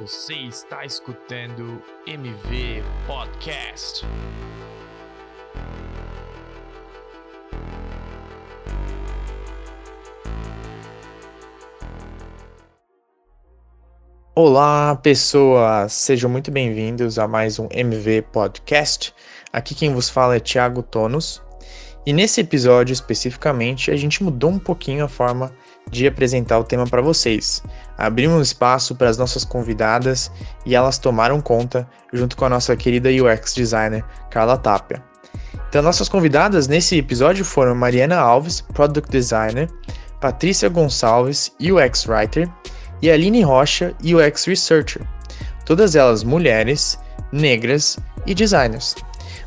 Você está escutando MV Podcast. Olá, pessoas! Sejam muito bem-vindos a mais um MV Podcast. Aqui quem vos fala é Thiago Tonos. E nesse episódio especificamente, a gente mudou um pouquinho a forma de apresentar o tema para vocês. Abrimos espaço para as nossas convidadas e elas tomaram conta junto com a nossa querida UX designer Carla Tapia. Então, nossas convidadas nesse episódio foram Mariana Alves, Product Designer, Patrícia Gonçalves, UX Writer, e Aline Rocha, UX Researcher. Todas elas mulheres, negras e designers.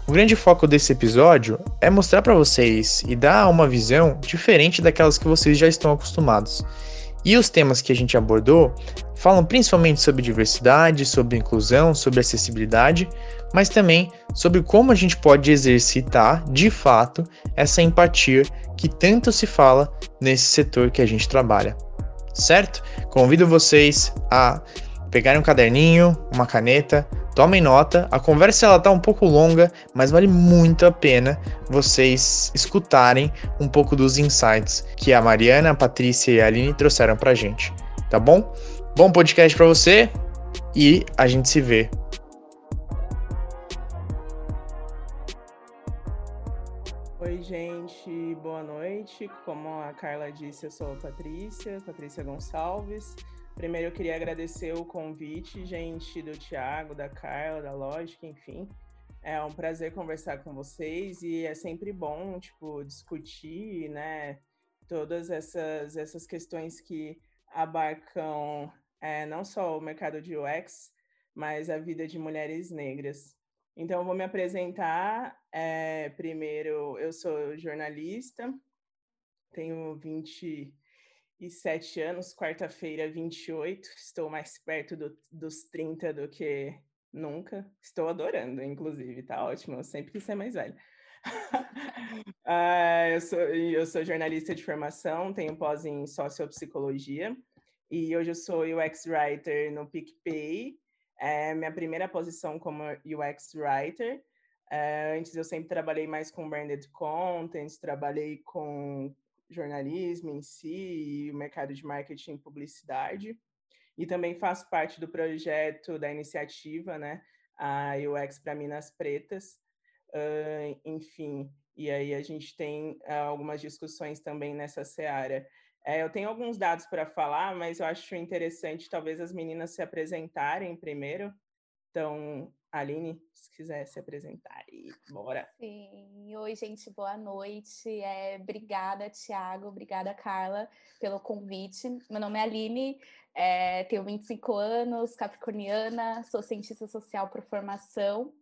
O grande foco desse episódio é mostrar para vocês e dar uma visão diferente daquelas que vocês já estão acostumados. E os temas que a gente abordou falam principalmente sobre diversidade, sobre inclusão, sobre acessibilidade, mas também sobre como a gente pode exercitar de fato essa empatia que tanto se fala nesse setor que a gente trabalha. Certo? Convido vocês a pegarem um caderninho, uma caneta, Tomem nota, a conversa ela tá um pouco longa, mas vale muito a pena vocês escutarem um pouco dos insights que a Mariana, a Patrícia e a Aline trouxeram pra gente, tá bom? Bom podcast para você e a gente se vê. Oi, gente, boa noite. Como a Carla disse, eu sou a Patrícia, Patrícia Gonçalves. Primeiro, eu queria agradecer o convite, gente, do Tiago, da Carla, da Lógica, enfim. É um prazer conversar com vocês e é sempre bom, tipo, discutir, né, todas essas, essas questões que abarcam é, não só o mercado de UX, mas a vida de mulheres negras. Então, eu vou me apresentar. É, primeiro, eu sou jornalista, tenho 20 27 anos, quarta-feira, 28. Estou mais perto do, dos 30 do que nunca. Estou adorando, inclusive, tá ótimo. Eu sempre quis ser mais velha. uh, eu, sou, eu sou jornalista de formação, tenho pós em sociopsicologia e hoje eu sou UX Writer no PicPay. É minha primeira posição como UX Writer. Uh, antes eu sempre trabalhei mais com branded content, trabalhei com jornalismo em si, o mercado de marketing e publicidade. E também faço parte do projeto da iniciativa, né, a UX para Minas Pretas. Uh, enfim, e aí a gente tem uh, algumas discussões também nessa seara. É, eu tenho alguns dados para falar, mas eu acho interessante talvez as meninas se apresentarem primeiro. Então, Aline, se quiser se apresentar e bora. Sim, oi gente, boa noite. É, obrigada, Tiago, obrigada, Carla, pelo convite. Meu nome é Aline, é, tenho 25 anos, capricorniana, sou cientista social por formação.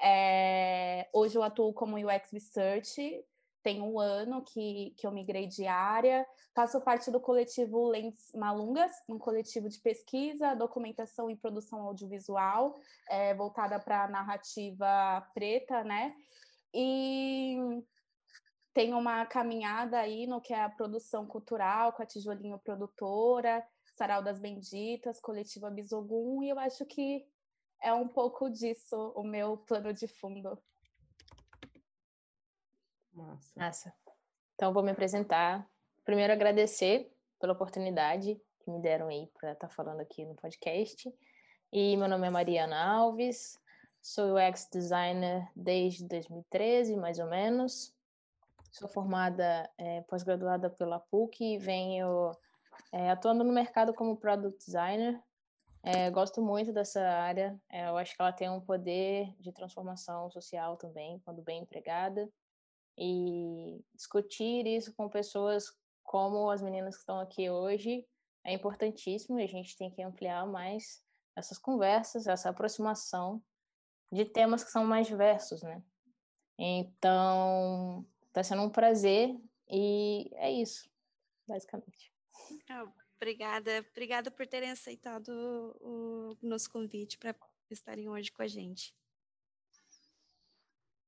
É, hoje eu atuo como UX Research, tem um ano que, que eu migrei de área, faço parte do coletivo Lentes Malungas, um coletivo de pesquisa, documentação e produção audiovisual, é, voltada para a narrativa preta, né? E tem uma caminhada aí no que é a produção cultural, com a Tijolinho Produtora, Sarau das Benditas, Coletiva Bisogum, e eu acho que é um pouco disso o meu plano de fundo. Massa. Massa. Então, vou me apresentar. Primeiro, agradecer pela oportunidade que me deram aí para estar tá falando aqui no podcast. E meu nome é Mariana Alves, sou UX designer desde 2013, mais ou menos. Sou formada, é, pós-graduada pela PUC e venho é, atuando no mercado como product designer. É, gosto muito dessa área, é, eu acho que ela tem um poder de transformação social também, quando bem empregada e discutir isso com pessoas como as meninas que estão aqui hoje é importantíssimo e a gente tem que ampliar mais essas conversas, essa aproximação de temas que são mais diversos, né? Então, está sendo um prazer e é isso, basicamente. Oh, obrigada, obrigada por terem aceitado o nosso convite para estarem hoje com a gente.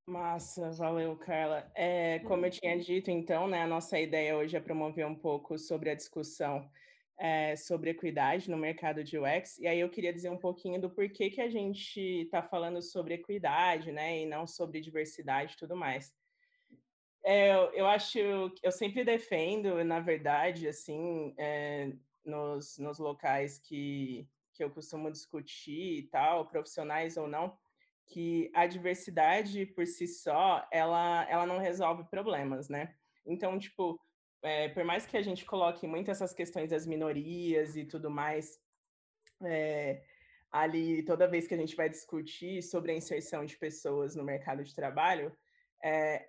Massa, valeu, Carla. É, como eu tinha dito, então, né, a nossa ideia hoje é promover um pouco sobre a discussão é, sobre equidade no mercado de UX, e aí eu queria dizer um pouquinho do porquê que a gente está falando sobre equidade, né, e não sobre diversidade e tudo mais. É, eu acho, eu sempre defendo, na verdade, assim, é, nos, nos locais que, que eu costumo discutir e tal, profissionais ou não, que a diversidade por si só, ela, ela não resolve problemas, né? Então, tipo, é, por mais que a gente coloque muito essas questões das minorias e tudo mais, é, ali, toda vez que a gente vai discutir sobre a inserção de pessoas no mercado de trabalho, é,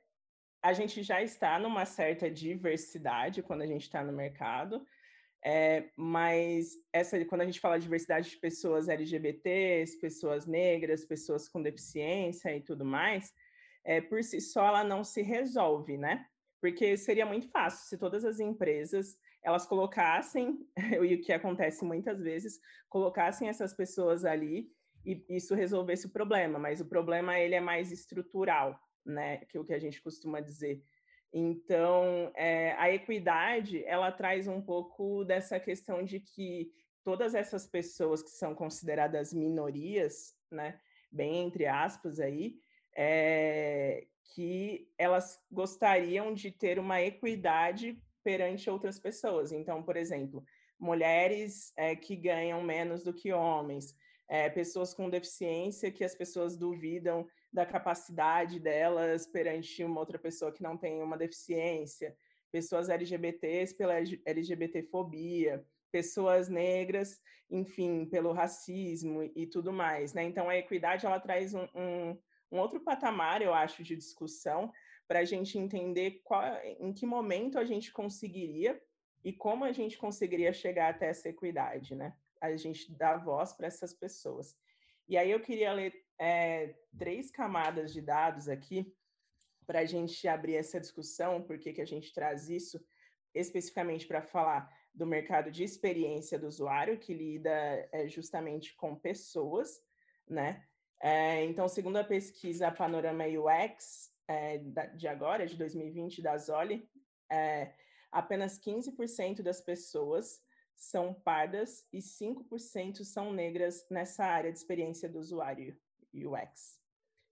a gente já está numa certa diversidade quando a gente está no mercado, é, mas essa, quando a gente fala de diversidade de pessoas LGBTs, pessoas negras, pessoas com deficiência e tudo mais, é, por si só ela não se resolve, né? Porque seria muito fácil se todas as empresas elas colocassem, e o que acontece muitas vezes, colocassem essas pessoas ali e isso resolvesse o problema, mas o problema ele é mais estrutural, né? Que o que a gente costuma dizer. Então, é, a equidade, ela traz um pouco dessa questão de que todas essas pessoas que são consideradas minorias, né, bem entre aspas aí, é, que elas gostariam de ter uma equidade perante outras pessoas. Então, por exemplo, mulheres é, que ganham menos do que homens, é, pessoas com deficiência que as pessoas duvidam da capacidade delas perante uma outra pessoa que não tem uma deficiência, pessoas LGBTs pela LGBTfobia, pessoas negras, enfim, pelo racismo e tudo mais, né? Então a equidade ela traz um, um, um outro patamar, eu acho, de discussão para a gente entender qual, em que momento a gente conseguiria e como a gente conseguiria chegar até essa equidade, né? A gente dá voz para essas pessoas. E aí eu queria ler é, três camadas de dados aqui para a gente abrir essa discussão, porque que a gente traz isso especificamente para falar do mercado de experiência do usuário, que lida é, justamente com pessoas, né? É, então, segundo a pesquisa Panorama UX é, de agora, de 2020, da Zoli, apenas 15% das pessoas são pardas e 5% são negras nessa área de experiência do usuário UX.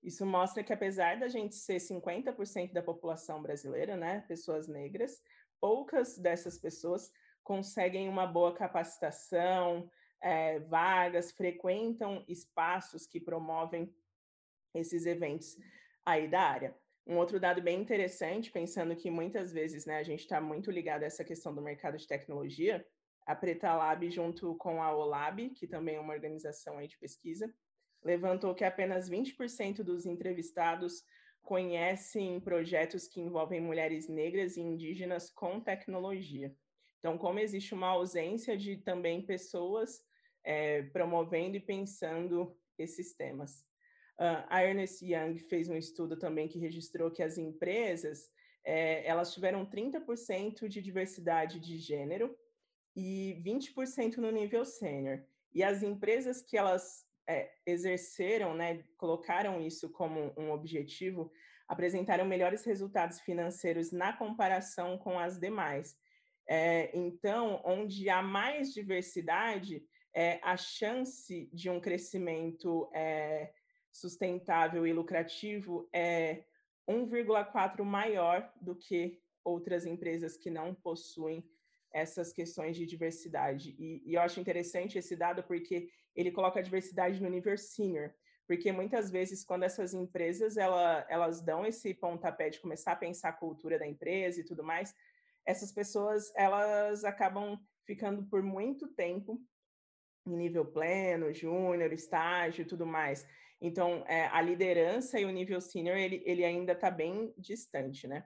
Isso mostra que apesar da gente ser 50% da população brasileira, né, pessoas negras, poucas dessas pessoas conseguem uma boa capacitação, é, vagas, frequentam espaços que promovem esses eventos aí da área. Um outro dado bem interessante, pensando que muitas vezes né, a gente está muito ligado a essa questão do mercado de tecnologia, a Preta Lab, junto com a OLAB, que também é uma organização aí de pesquisa, levantou que apenas 20% dos entrevistados conhecem projetos que envolvem mulheres negras e indígenas com tecnologia. Então, como existe uma ausência de também pessoas é, promovendo e pensando esses temas. Uh, a Ernest Young fez um estudo também que registrou que as empresas é, elas tiveram 30% de diversidade de gênero e 20% no nível sênior. E as empresas que elas é, exerceram, né, colocaram isso como um objetivo, apresentaram melhores resultados financeiros na comparação com as demais. É, então, onde há mais diversidade, é, a chance de um crescimento é, sustentável e lucrativo é 1,4 maior do que outras empresas que não possuem essas questões de diversidade. E, e, eu acho interessante esse dado porque ele coloca a diversidade no nível senior, porque muitas vezes quando essas empresas ela, elas dão esse pontapé de começar a pensar a cultura da empresa e tudo mais, essas pessoas elas acabam ficando por muito tempo em nível pleno, júnior, estágio e tudo mais. Então, é, a liderança e o nível senior, ele, ele ainda está bem distante, né?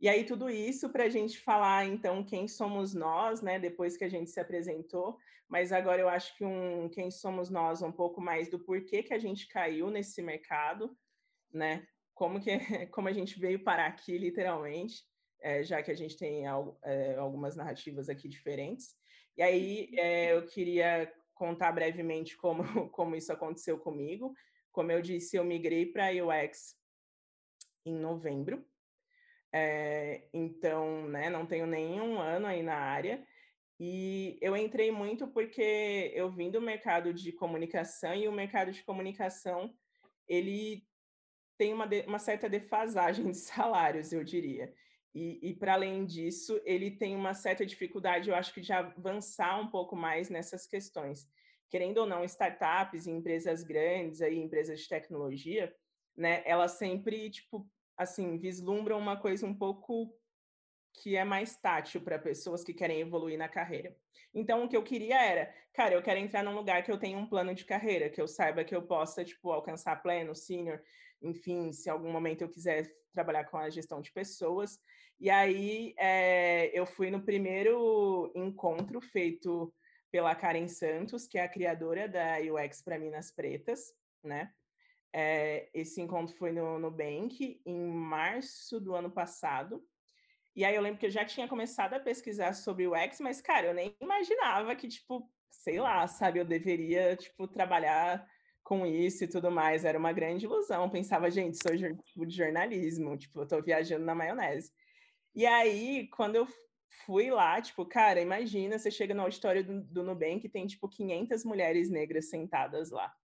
E aí, tudo isso para a gente falar, então, quem somos nós, né? Depois que a gente se apresentou, mas agora eu acho que um quem somos nós, um pouco mais do porquê que a gente caiu nesse mercado, né? Como, que, como a gente veio parar aqui, literalmente, é, já que a gente tem é, algumas narrativas aqui diferentes. E aí, é, eu queria contar brevemente como, como isso aconteceu comigo. Como eu disse, eu migrei para UX em novembro é, então, né, não tenho nenhum ano aí na área. E eu entrei muito porque eu vim do mercado de comunicação e o mercado de comunicação ele tem uma, de, uma certa defasagem de salários, eu diria. E, e para além disso, ele tem uma certa dificuldade, eu acho que de avançar um pouco mais nessas questões. Querendo ou não, startups e empresas grandes, aí, empresas de tecnologia, né, elas sempre, tipo, assim, vislumbram uma coisa um pouco que é mais tátil para pessoas que querem evoluir na carreira. Então, o que eu queria era, cara, eu quero entrar num lugar que eu tenha um plano de carreira, que eu saiba que eu possa, tipo, alcançar pleno, senior, enfim, se algum momento eu quiser trabalhar com a gestão de pessoas. E aí, é, eu fui no primeiro encontro feito pela Karen Santos, que é a criadora da UX para Minas Pretas, né? É, esse encontro foi no Nubank, em março do ano passado. E aí eu lembro que eu já tinha começado a pesquisar sobre o X, mas, cara, eu nem imaginava que, tipo, sei lá, sabe, eu deveria, tipo, trabalhar com isso e tudo mais. Era uma grande ilusão. Pensava, gente, sou tipo, de jornalismo, tipo, eu tô viajando na maionese. E aí, quando eu fui lá, tipo, cara, imagina, você chega no auditório do, do Nubank e tem, tipo, 500 mulheres negras sentadas lá.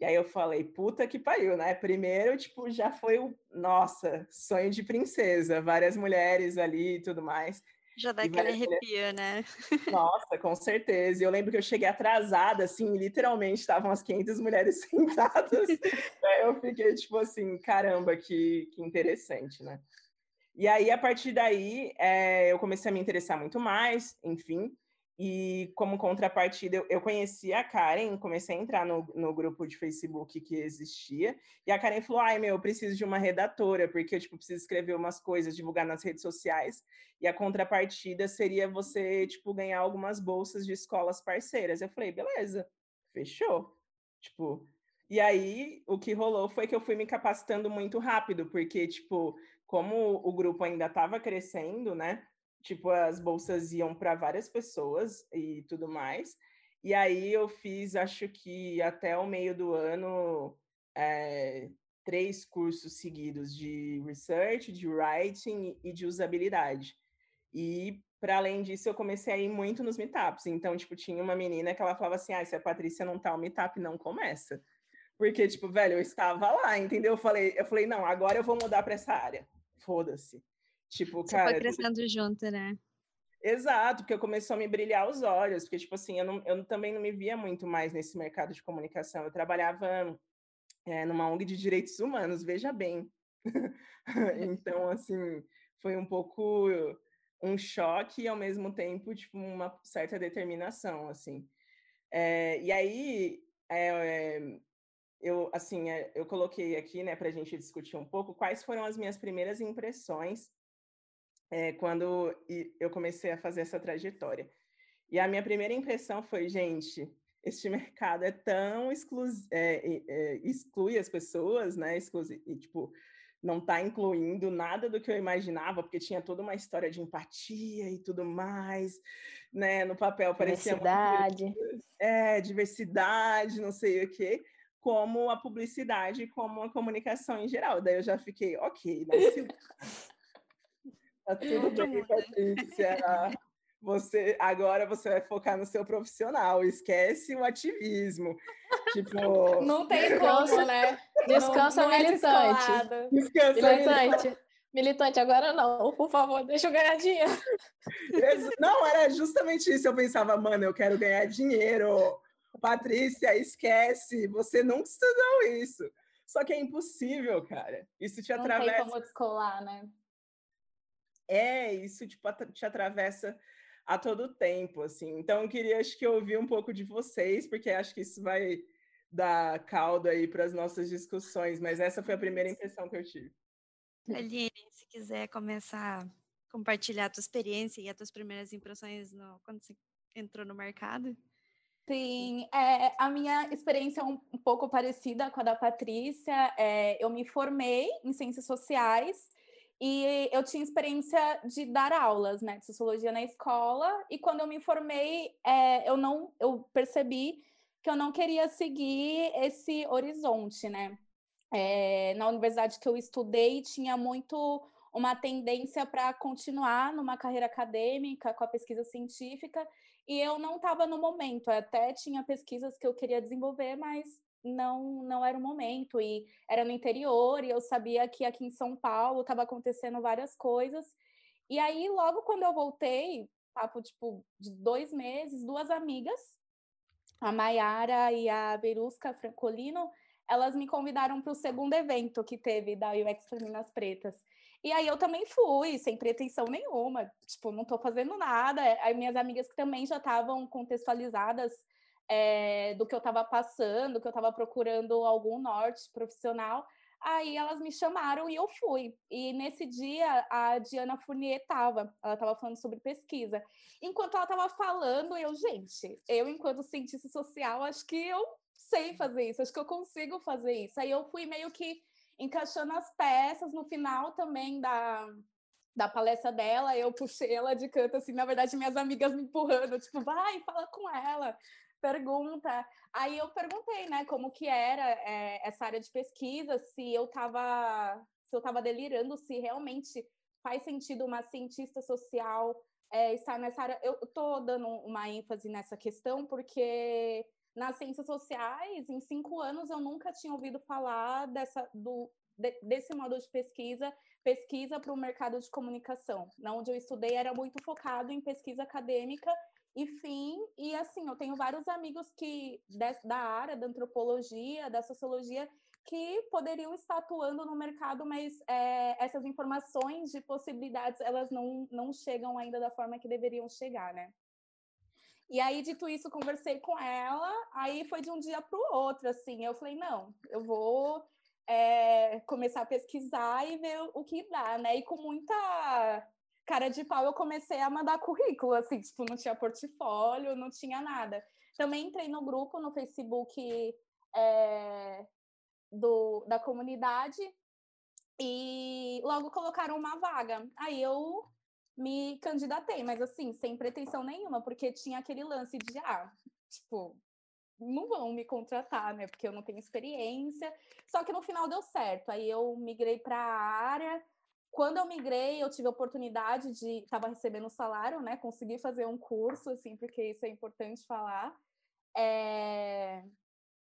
E aí eu falei, puta que pariu, né? Primeiro, tipo, já foi o, nossa, sonho de princesa, várias mulheres ali e tudo mais. Já dá aquele arrepio, né? Nossa, com certeza. E eu lembro que eu cheguei atrasada, assim, literalmente estavam as 500 mulheres sentadas. aí eu fiquei, tipo assim, caramba, que, que interessante, né? E aí, a partir daí, é, eu comecei a me interessar muito mais, enfim. E como contrapartida, eu, conheci a Karen, comecei a entrar no, no grupo de Facebook que existia, e a Karen falou: ai meu, eu preciso de uma redatora, porque eu tipo, preciso escrever umas coisas, divulgar nas redes sociais, e a contrapartida seria você tipo, ganhar algumas bolsas de escolas parceiras. Eu falei, beleza, fechou. Tipo, e aí o que rolou foi que eu fui me capacitando muito rápido, porque, tipo, como o grupo ainda estava crescendo, né? Tipo, as bolsas iam para várias pessoas e tudo mais. E aí eu fiz, acho que até o meio do ano, é, três cursos seguidos de research, de writing e de usabilidade. E para além disso, eu comecei a ir muito nos meetups. Então, tipo, tinha uma menina que ela falava assim: "Ah, se a Patrícia não tá, o meetup não começa". Porque tipo, velho, eu estava lá, entendeu? Eu falei, eu falei: "Não, agora eu vou mudar para essa área". Foda-se. Tipo, Você cara. foi crescendo junto, né? Exato, porque começou a me brilhar os olhos, porque, tipo assim, eu, não, eu também não me via muito mais nesse mercado de comunicação. Eu trabalhava é, numa ONG de direitos humanos, veja bem. então, assim, foi um pouco um choque e, ao mesmo tempo, tipo, uma certa determinação, assim. É, e aí, é, eu, assim, eu coloquei aqui, né, para a gente discutir um pouco quais foram as minhas primeiras impressões é, quando eu comecei a fazer essa trajetória. E a minha primeira impressão foi, gente, este mercado é tão exclu é, é, exclui as pessoas, né? Exclui, e, tipo, não está incluindo nada do que eu imaginava, porque tinha toda uma história de empatia e tudo mais, né? No papel parecia diversidade, é diversidade, não sei o quê, como a publicidade, como a comunicação em geral. Daí eu já fiquei, ok, né? Tá tudo bem, Patrícia. Você, agora você vai focar no seu profissional, esquece o ativismo. Tipo. Não tem como, né? Descansa não, não militante. É Descansa militante. Militante, agora não, por favor, deixa eu ganhar dinheiro. Não, era justamente isso. Eu pensava, mano, eu quero ganhar dinheiro. Patrícia, esquece, você nunca estudou isso. Só que é impossível, cara. Isso te atravessa. Não tem como descolar, né? É, isso tipo, te atravessa a todo tempo, assim. Então, eu queria, acho que, ouvir um pouco de vocês, porque acho que isso vai dar caldo aí para as nossas discussões, mas essa foi a primeira impressão que eu tive. Aline, se quiser começar a compartilhar a tua experiência e as tuas primeiras impressões no, quando você entrou no mercado. Sim, é, a minha experiência é um, um, pouco parecida com a da Patrícia. É, eu me formei em ciências sociais e eu tinha experiência de dar aulas, né, de sociologia na escola. E quando eu me formei, é, eu não, eu percebi que eu não queria seguir esse horizonte, né? É, na universidade que eu estudei tinha muito uma tendência para continuar numa carreira acadêmica com a pesquisa científica e eu não estava no momento. Eu até tinha pesquisas que eu queria desenvolver, mas não não era o momento e era no interior e eu sabia que aqui em São Paulo estava acontecendo várias coisas. E aí logo quando eu voltei, papo tipo de dois meses, duas amigas, a Maiara e a Berusca Francolino, elas me convidaram para o segundo evento que teve da UX Minas Pretas. E aí eu também fui, sem pretensão nenhuma, tipo, não estou fazendo nada. Aí minhas amigas que também já estavam contextualizadas é, do que eu estava passando, que eu estava procurando algum norte profissional, aí elas me chamaram e eu fui. E nesse dia a Diana Fournier estava, ela estava falando sobre pesquisa. Enquanto ela estava falando, eu, gente, eu enquanto cientista social, acho que eu sei fazer isso, acho que eu consigo fazer isso. Aí eu fui meio que encaixando as peças no final também da, da palestra dela, eu puxei ela de canto, assim, na verdade, minhas amigas me empurrando, tipo, vai, fala com ela, pergunta. Aí eu perguntei, né, como que era é, essa área de pesquisa, se eu estava se eu estava delirando, se realmente faz sentido uma cientista social é, estar nessa área. Eu estou dando uma ênfase nessa questão porque nas ciências sociais, em cinco anos, eu nunca tinha ouvido falar dessa, do, de, desse modo de pesquisa, pesquisa para o mercado de comunicação. Na onde eu estudei era muito focado em pesquisa acadêmica e fim, e assim, eu tenho vários amigos que da área da antropologia, da sociologia, que poderiam estar atuando no mercado, mas é, essas informações de possibilidades, elas não, não chegam ainda da forma que deveriam chegar, né? E aí, dito isso, conversei com ela, aí foi de um dia para o outro, assim, eu falei, não, eu vou é, começar a pesquisar e ver o que dá, né? E com muita cara de pau eu comecei a mandar currículo, assim, tipo, não tinha portfólio, não tinha nada. Também entrei no grupo no Facebook é, do, da comunidade e logo colocaram uma vaga. Aí eu me candidatei, mas assim, sem pretensão nenhuma, porque tinha aquele lance de, ah, tipo, não vão me contratar, né? Porque eu não tenho experiência. Só que no final deu certo. Aí eu migrei para a área. Quando eu migrei, eu tive a oportunidade de estava recebendo salário, né? Consegui fazer um curso, assim, porque isso é importante falar. É...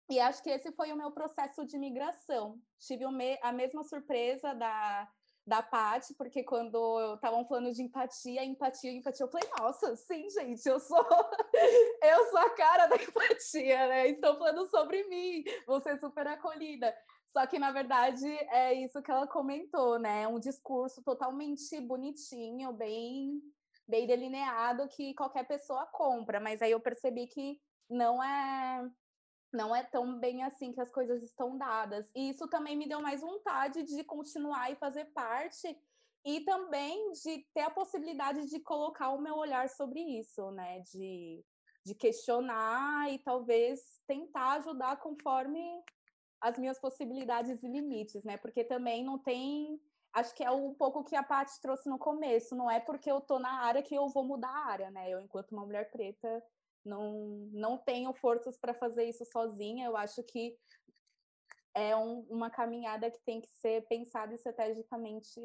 E acho que esse foi o meu processo de migração. Tive a mesma surpresa da da Paty, porque quando estavam falando de empatia, empatia, empatia, eu falei, nossa, sim, gente, eu sou eu sou a cara da empatia, né? Estão falando sobre mim, vou ser super acolhida. Só que, na verdade, é isso que ela comentou, né? Um discurso totalmente bonitinho, bem, bem delineado, que qualquer pessoa compra. Mas aí eu percebi que não é não é tão bem assim que as coisas estão dadas. E isso também me deu mais vontade de continuar e fazer parte e também de ter a possibilidade de colocar o meu olhar sobre isso, né? De, de questionar e talvez tentar ajudar conforme as minhas possibilidades e limites, né? Porque também não tem. Acho que é um pouco que a Paty trouxe no começo. Não é porque eu tô na área que eu vou mudar a área, né? Eu, enquanto uma mulher preta, não, não tenho forças para fazer isso sozinha. Eu acho que é um, uma caminhada que tem que ser pensada estrategicamente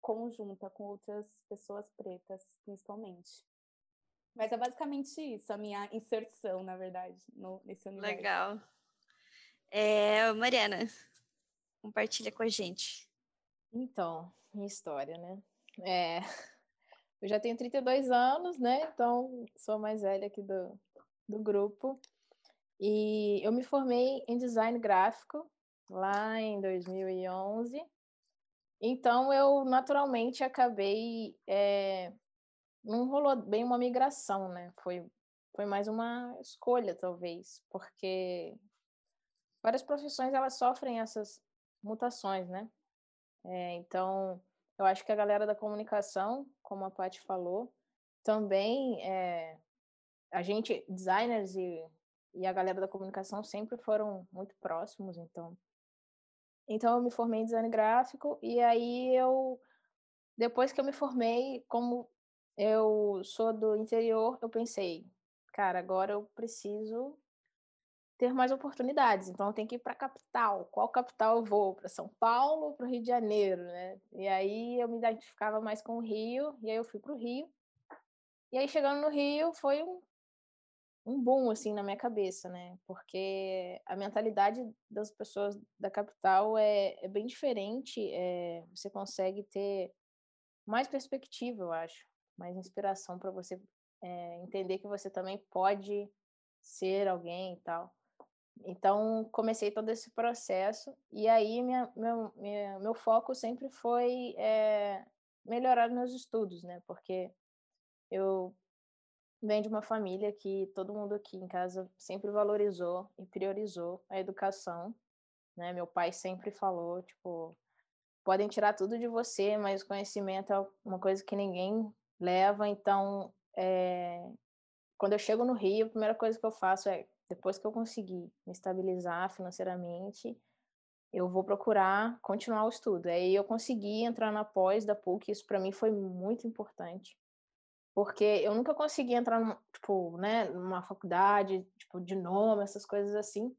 conjunta com outras pessoas pretas, principalmente. Mas é basicamente isso, a minha inserção, na verdade, no, nesse universo. Legal. É, Mariana, compartilha com a gente. Então, minha história, né? É, eu já tenho 32 anos, né? Então, sou mais velha aqui do, do grupo. E eu me formei em design gráfico lá em 2011. Então, eu naturalmente acabei. É, não rolou bem uma migração, né? Foi, foi mais uma escolha, talvez, porque várias profissões elas sofrem essas mutações, né? É, então, eu acho que a galera da comunicação, como a Paty falou, também é, a gente, designers e, e a galera da comunicação sempre foram muito próximos, então. Então eu me formei em design gráfico e aí eu depois que eu me formei, como eu sou do interior, eu pensei, cara, agora eu preciso ter mais oportunidades. Então, tenho que ir para a capital. Qual capital eu vou? Para São Paulo ou para o Rio de Janeiro, né? E aí eu me identificava mais com o Rio, e aí eu fui para o Rio. E aí, chegando no Rio, foi um, um boom, assim, na minha cabeça, né? Porque a mentalidade das pessoas da capital é, é bem diferente. É, você consegue ter mais perspectiva, eu acho. Mais inspiração para você é, entender que você também pode ser alguém e tal. Então, comecei todo esse processo, e aí minha, meu, minha, meu foco sempre foi é, melhorar meus estudos, né? Porque eu venho de uma família que todo mundo aqui em casa sempre valorizou e priorizou a educação, né? Meu pai sempre falou, tipo, podem tirar tudo de você, mas conhecimento é uma coisa que ninguém leva, então, é, quando eu chego no Rio, a primeira coisa que eu faço é depois que eu conseguir me estabilizar financeiramente, eu vou procurar continuar o estudo. Aí eu consegui entrar na pós da PUC, isso para mim foi muito importante. Porque eu nunca consegui entrar num, tipo, né, numa faculdade, tipo, de nome, essas coisas assim.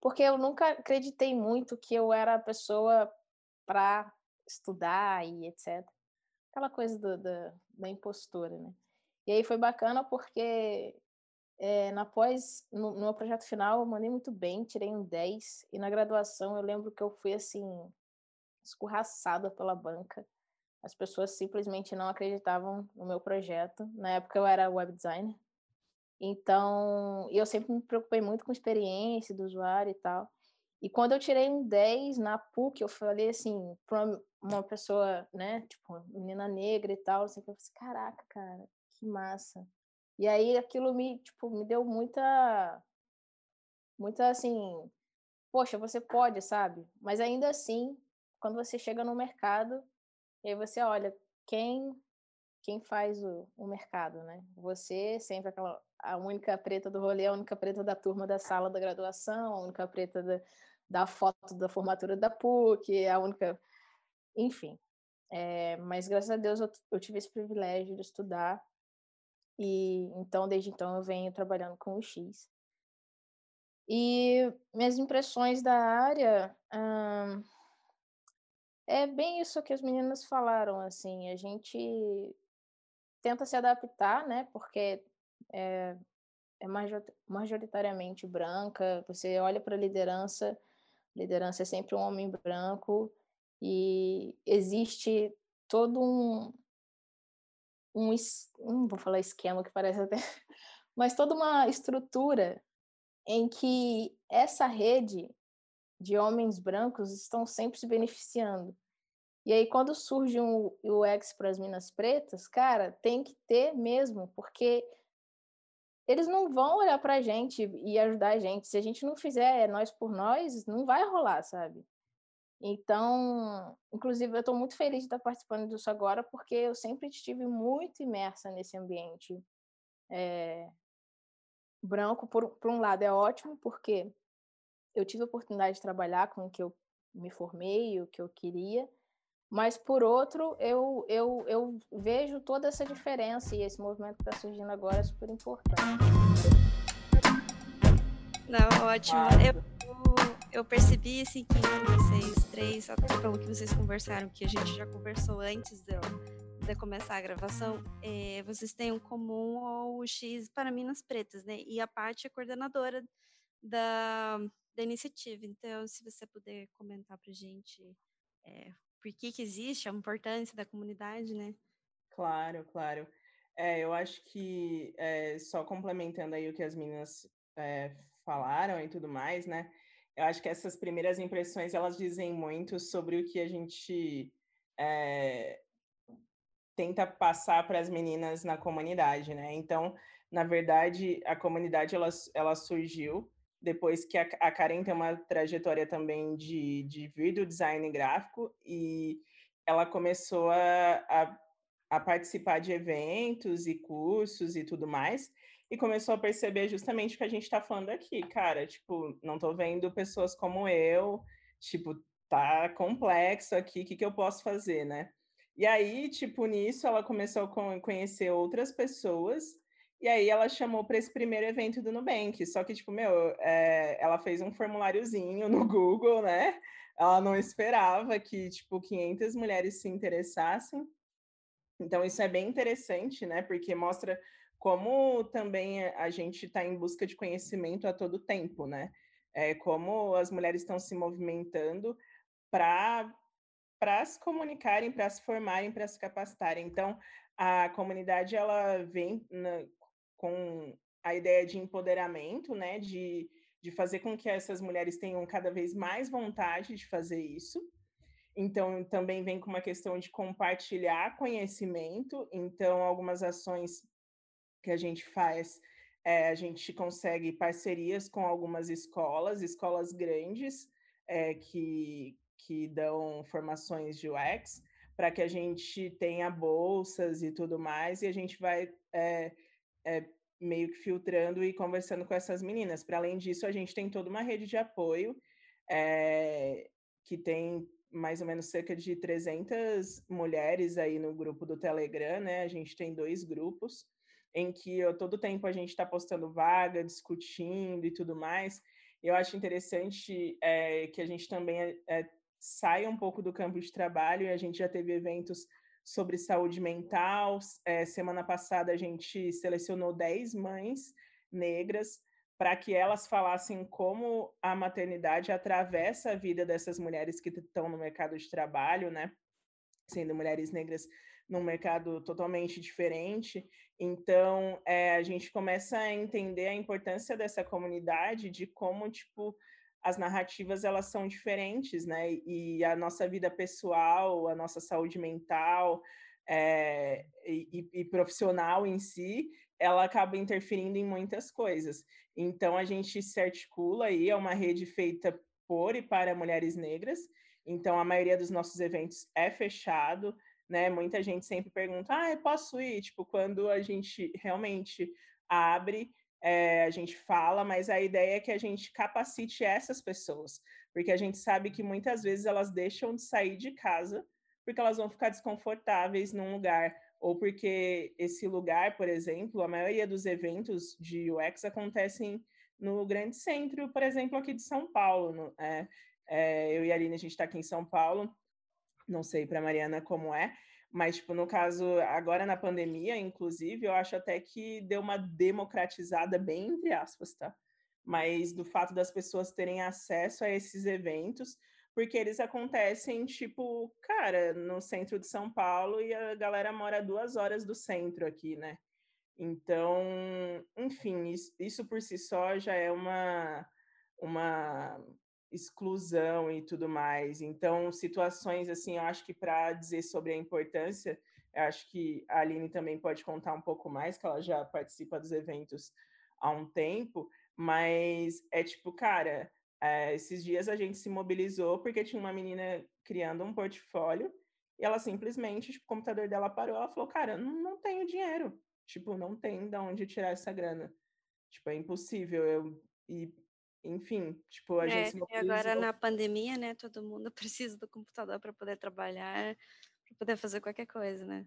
Porque eu nunca acreditei muito que eu era a pessoa para estudar e etc. Aquela coisa do, do, da impostura, né? E aí foi bacana porque é, na pós, no, no, meu projeto final, eu mandei muito bem, tirei um 10. E na graduação, eu lembro que eu fui, assim, escorraçada pela banca. As pessoas simplesmente não acreditavam no meu projeto. Na época, eu era web designer. Então, eu sempre me preocupei muito com experiência do usuário e tal. E quando eu tirei um 10 na PUC, eu falei assim, para uma pessoa, né, tipo, menina negra e tal, assim, eu falei assim, caraca, cara, que massa. E aí aquilo me, tipo, me deu muita muita assim, poxa, você pode, sabe? Mas ainda assim, quando você chega no mercado, e aí você olha quem quem faz o, o mercado, né? Você sempre aquela a única preta do rolê, a única preta da turma da sala da graduação, a única preta da, da foto da formatura da PUC, a única, enfim. É, mas graças a Deus eu, eu tive esse privilégio de estudar e então, desde então, eu venho trabalhando com o X. E minhas impressões da área hum, é bem isso que as meninas falaram, assim, a gente tenta se adaptar, né, porque é, é majoritariamente branca, você olha para a liderança, liderança é sempre um homem branco, e existe todo um, um, vou falar esquema que parece até, mas toda uma estrutura em que essa rede de homens brancos estão sempre se beneficiando. E aí, quando surge um UX para as minas pretas, cara, tem que ter mesmo, porque eles não vão olhar para a gente e ajudar a gente. Se a gente não fizer nós por nós, não vai rolar, sabe? Então, inclusive, eu estou muito feliz de estar participando disso agora, porque eu sempre estive muito imersa nesse ambiente é, branco. Por, por um lado, é ótimo, porque eu tive a oportunidade de trabalhar com o que eu me formei, o que eu queria, mas, por outro, eu, eu, eu vejo toda essa diferença e esse movimento que está surgindo agora é super importante. Não, ótimo. Eu eu percebi assim que vocês três, até pelo que vocês conversaram, que a gente já conversou antes de, de começar a gravação, é, vocês têm um comum o X para Minas Pretas, né? E a parte é coordenadora da, da iniciativa. Então, se você puder comentar para a gente é, por que, que existe, a importância da comunidade, né? Claro, claro. É, eu acho que, é, só complementando aí o que as meninas é, falaram e tudo mais, né? Eu acho que essas primeiras impressões elas dizem muito sobre o que a gente é, tenta passar para as meninas na comunidade, né? Então, na verdade, a comunidade ela, ela surgiu depois que a, a Karen tem uma trajetória também de, de vir do design gráfico e ela começou a, a, a participar de eventos e cursos e tudo mais e começou a perceber justamente o que a gente está falando aqui, cara, tipo, não tô vendo pessoas como eu, tipo, tá complexo aqui, o que, que eu posso fazer, né? E aí, tipo, nisso ela começou a conhecer outras pessoas E aí ela chamou para esse primeiro evento do Nubank. Só que, tipo, meu, é, ela fez um formuláriozinho no Google, né? Ela não esperava que, tipo, 500 mulheres se interessassem. Então, isso é bem interessante, né? Porque mostra como também a gente está em busca de conhecimento a todo tempo, né? É, como as mulheres estão se movimentando para para se comunicarem, para se formarem, para se capacitarem. Então, a comunidade ela vem na, com a ideia de empoderamento, né, de, de fazer com que essas mulheres tenham cada vez mais vontade de fazer isso. Então, também vem com uma questão de compartilhar conhecimento. Então, algumas ações que a gente faz, é, a gente consegue parcerias com algumas escolas, escolas grandes, é, que, que dão formações de UX, para que a gente tenha bolsas e tudo mais, e a gente vai é, meio que filtrando e conversando com essas meninas. Para além disso, a gente tem toda uma rede de apoio que tem mais ou menos cerca de 300 mulheres aí no grupo do Telegram, né? A gente tem dois grupos em que eu, todo tempo a gente está postando vaga, discutindo e tudo mais. Eu acho interessante é, que a gente também é, saia um pouco do campo de trabalho e a gente já teve eventos sobre saúde mental. É, semana passada a gente selecionou 10 mães negras para que elas falassem como a maternidade atravessa a vida dessas mulheres que estão no mercado de trabalho, né? Sendo mulheres negras num mercado totalmente diferente. Então, é, a gente começa a entender a importância dessa comunidade, de como, tipo, as narrativas elas são diferentes, né? E a nossa vida pessoal, a nossa saúde mental é, e, e, profissional em si, ela acaba interferindo em muitas coisas. Então a gente se articula aí, é uma rede feita por e para mulheres negras. Então a maioria dos nossos eventos é fechado, né? Muita gente sempre pergunta: "Ah, posso ir?" Tipo, quando a gente realmente abre, é, a gente fala, mas a ideia é que a gente capacite essas pessoas, porque a gente sabe que muitas vezes elas deixam de sair de casa porque elas vão ficar desconfortáveis num lugar, ou porque esse lugar, por exemplo, a maioria dos eventos de UX acontecem no grande centro, por exemplo, aqui de São Paulo. No, é, é, eu e a Aline, a gente está aqui em São Paulo, não sei para Mariana como é, mas, tipo, no caso, agora na pandemia, inclusive, eu acho até que deu uma democratizada, bem entre aspas, tá? Mas do fato das pessoas terem acesso a esses eventos, porque eles acontecem, tipo, cara, no centro de São Paulo e a galera mora duas horas do centro aqui, né? Então, enfim, isso, isso por si só já é uma, uma exclusão e tudo mais. Então, situações assim, eu acho que para dizer sobre a importância, eu acho que a Aline também pode contar um pouco mais, que ela já participa dos eventos há um tempo, mas é tipo, cara, é, esses dias a gente se mobilizou porque tinha uma menina criando um portfólio e ela simplesmente, tipo, o computador dela parou, ela falou, cara, não, não tenho dinheiro, tipo, não tem de onde tirar essa grana. Tipo, é impossível. Eu, e enfim, tipo, a é, gente se agora na pandemia, né, todo mundo precisa do computador para poder trabalhar, para poder fazer qualquer coisa, né?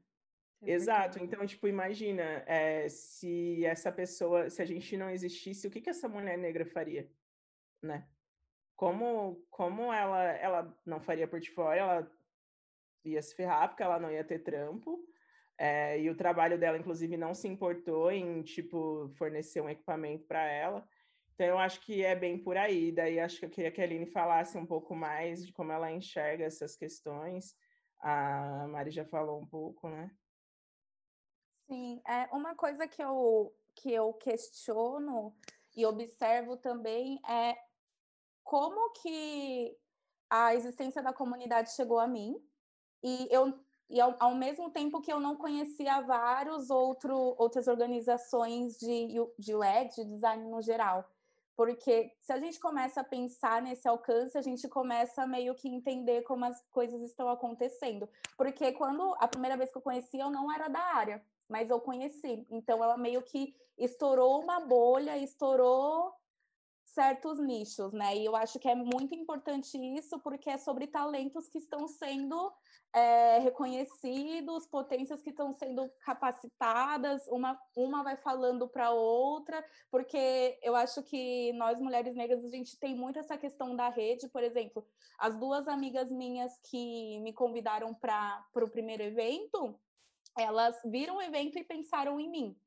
Exato. Então, tipo, imagina é, se essa pessoa, se a gente não existisse, o que que essa mulher negra faria, né? Como, como ela, ela não faria portfólio, ela ia se ferrar porque ela não ia ter trampo. É, e o trabalho dela, inclusive, não se importou em, tipo, fornecer um equipamento para ela. Então, eu acho que é bem por aí. Daí, acho que eu queria que a Aline falasse um pouco mais de como ela enxerga essas questões. A Mari já falou um pouco, né? Sim, é uma coisa que eu, que eu questiono e observo também é como que a existência da comunidade chegou a mim e eu e ao, ao mesmo tempo que eu não conhecia vários outro, outras organizações de, de UX, de design no geral. Porque se a gente começa a pensar nesse alcance, a gente começa meio que entender como as coisas estão acontecendo. Porque quando a primeira vez que eu conheci, eu não era da área, mas eu conheci. Então ela meio que estourou uma bolha, estourou certos nichos, né? E eu acho que é muito importante isso, porque é sobre talentos que estão sendo é, reconhecidos, potências que estão sendo capacitadas, uma, uma vai falando para outra, porque eu acho que nós, mulheres negras, a gente tem muito essa questão da rede, por exemplo, as duas amigas minhas que me convidaram para o primeiro evento, elas viram o evento e pensaram em mim.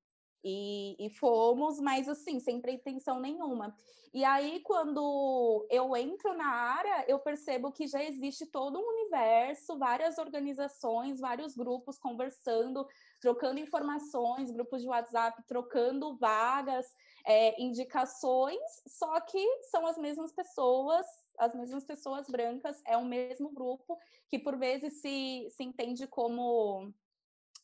E, e, fomos, mas assim, sem pretensão nenhuma. E aí, quando eu entro na área, eu percebo que já existe todo um universo, várias organizações, vários grupos conversando, trocando informações, grupos de WhatsApp trocando vagas, é, indicações, só que são as mesmas pessoas, as mesmas pessoas brancas, é o mesmo grupo que por vezes se, se entende como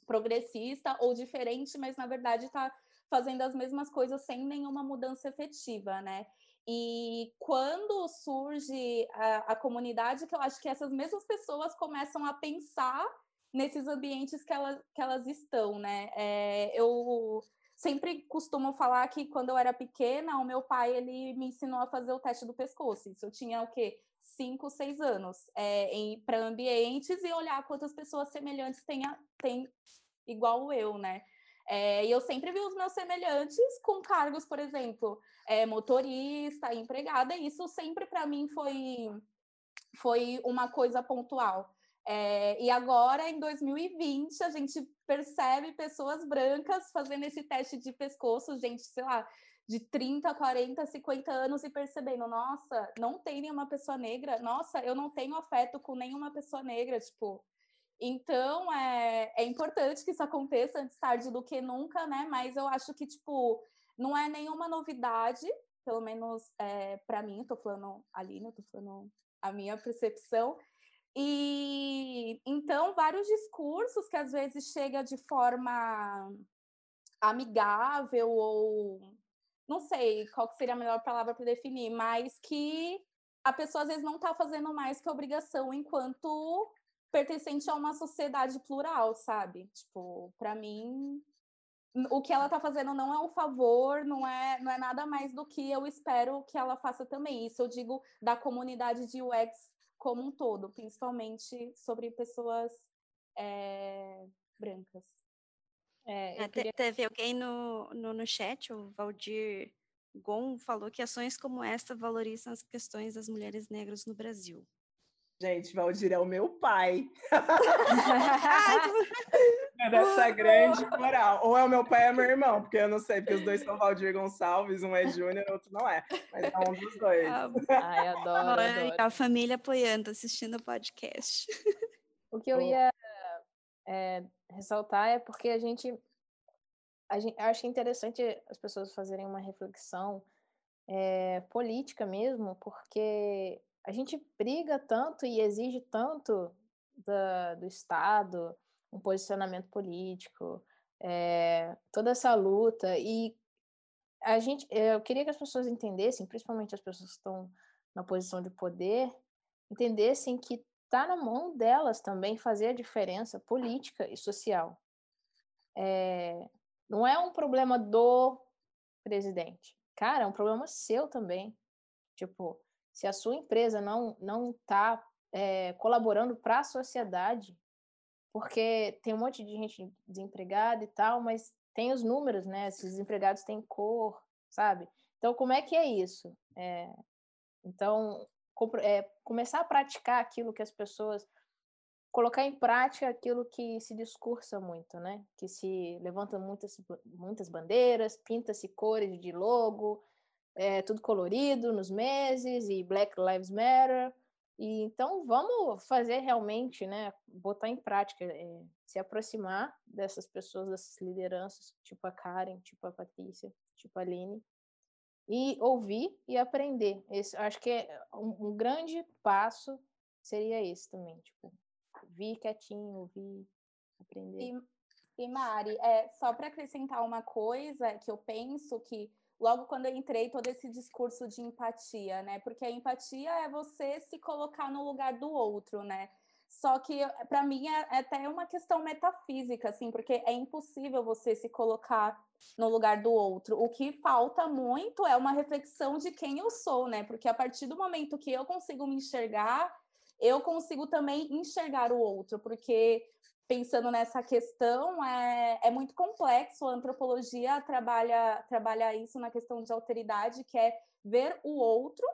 progressista ou diferente, mas na verdade está fazendo as mesmas coisas sem nenhuma mudança efetiva, né? E quando surge a, a, comunidade, que eu acho que essas mesmas pessoas começam a pensar nesses ambientes que, ela, que elas estão, né? É, eu sempre costumo falar que quando eu era pequena, o meu pai ele me ensinou a fazer o teste do pescoço. Isso eu tinha o quê? Cinco, seis anos, é, para ambientes e olhar quantas pessoas semelhantes tem, tem igual eu, né? É, e eu sempre vi os meus semelhantes com cargos, por exemplo, é, motorista, empregada, e isso sempre para mim foi, foi uma coisa pontual. É, e agora, em 2020, a gente percebe pessoas brancas fazendo esse teste de pescoço, gente, sei lá, de 30, 40, 50 anos e percebendo, nossa, não tem nenhuma pessoa negra, nossa, eu não tenho afeto com nenhuma pessoa negra, tipo, então, é, é importante que isso aconteça antes tarde do que nunca, né? Mas eu acho que, tipo, não é nenhuma novidade, pelo menos é, para mim, eu tô falando ali, eu tô falando a minha percepção. E então, vários discursos que às vezes chega de forma amigável ou não sei qual seria a melhor palavra para definir, mas que a pessoa às vezes não está fazendo mais que obrigação enquanto pertencente a uma sociedade plural, sabe? Tipo, para mim, o que ela tá fazendo não é um favor, não é, não é nada mais do que eu espero que ela faça também. Isso eu digo da comunidade de UX como um todo, principalmente sobre pessoas é, brancas. É, ah, queria... Teve alguém no, no, no chat, o Valdir Gon, falou que ações como esta valorizam as questões das mulheres negras no Brasil. Gente, Valdir é o meu pai. é dessa grande moral. Ou é o meu pai ou é meu irmão, porque eu não sei, porque os dois são Valdir Gonçalves, um é Júnior, outro não é. Mas é um dos dois. Ah, ai, adoro, adoro. A família apoiando, assistindo o podcast. O que eu ia é, ressaltar é porque a gente, a gente. Acho interessante as pessoas fazerem uma reflexão é, política mesmo, porque a gente briga tanto e exige tanto da, do Estado, um posicionamento político, é, toda essa luta. E a gente, eu queria que as pessoas entendessem, principalmente as pessoas que estão na posição de poder, entendessem que está na mão delas também fazer a diferença política e social. É, não é um problema do presidente. Cara, é um problema seu também. Tipo, se a sua empresa não não está é, colaborando para a sociedade, porque tem um monte de gente desempregada e tal, mas tem os números, né? Esses desempregados têm cor, sabe? Então, como é que é isso? É, então, é, começar a praticar aquilo que as pessoas colocar em prática aquilo que se discursa muito, né? Que se levanta muitas, muitas bandeiras, pinta-se cores de logo, é, tudo colorido nos meses e Black Lives Matter. E então vamos fazer realmente, né, botar em prática, é, se aproximar dessas pessoas, dessas lideranças, tipo a Karen, tipo a Patrícia, tipo a Aline, e ouvir e aprender. Esse, acho que é um, um grande passo seria esse também, tipo, ouvir quietinho, ouvir, aprender. E, e Mari, é, só para acrescentar uma coisa que eu penso que logo quando eu entrei, todo esse discurso de empatia, né? Porque a empatia é você se colocar no lugar do outro, né? Só que para mim é, é até uma questão metafísica, assim, porque é impossível você se colocar no lugar do outro. O que falta muito é uma reflexão de quem eu sou, né? Porque a partir do momento que eu consigo me enxergar, eu consigo também enxergar o outro, porque pensando nessa questão, é, é muito complexo. A antropologia trabalha, trabalha isso na questão de alteridade, que é ver o outro.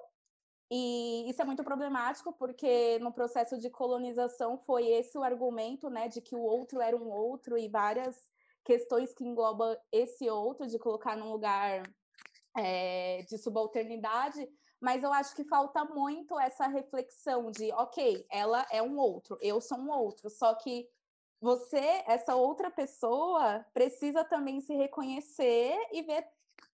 E isso é muito problemático, porque no processo de colonização foi esse o argumento, né, de que o outro era um outro e várias questões que englobam esse outro, de colocar num lugar é, de subalternidade, mas eu acho que falta muito essa reflexão de, ok, ela é um outro, eu sou um outro, só que você, essa outra pessoa, precisa também se reconhecer e ver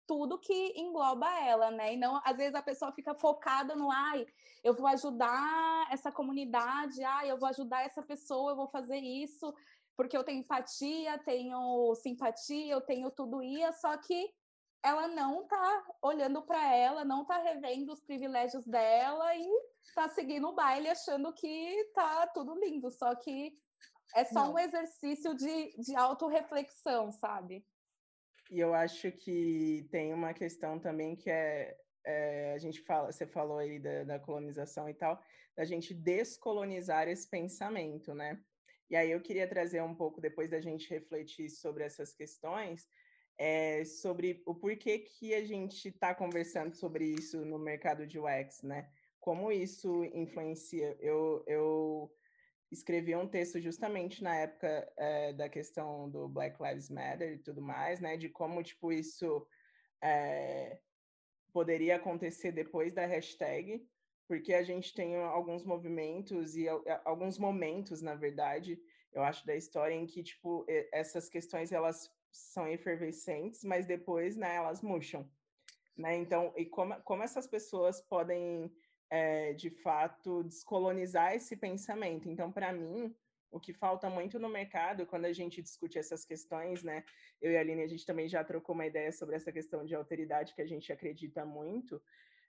tudo que engloba ela, né? E não, às vezes a pessoa fica focada no, ai, eu vou ajudar essa comunidade, ai, eu vou ajudar essa pessoa, eu vou fazer isso, porque eu tenho empatia, tenho simpatia, eu tenho tudo isso, só que ela não tá olhando para ela, não tá revendo os privilégios dela e tá seguindo o baile achando que tá tudo lindo, só que é só Não. um exercício de, de autorreflexão, sabe? E eu acho que tem uma questão também que é, é a gente fala, você falou aí da, da, colonização e tal, da gente descolonizar esse pensamento, né? E aí eu queria trazer um pouco, depois da gente refletir sobre essas questões, é, sobre o porquê que a gente está conversando sobre isso no mercado de UX, né? Como isso influencia. Eu, eu escrevi um texto justamente na época é, da questão do Black Lives Matter e tudo mais, né? De como, tipo, isso é, poderia acontecer depois da hashtag, porque a gente tem alguns movimentos e alguns momentos, na verdade, eu acho, da história em que, tipo, essas questões, elas são efervescentes, mas depois, né, elas murcham, né? Então, e como, como essas pessoas podem é, de fato, descolonizar esse pensamento. Então, para mim, o que falta muito no mercado, quando a gente discute essas questões, né? Eu e a Aline, a gente também já trocou uma ideia sobre essa questão de alteridade que a gente acredita muito,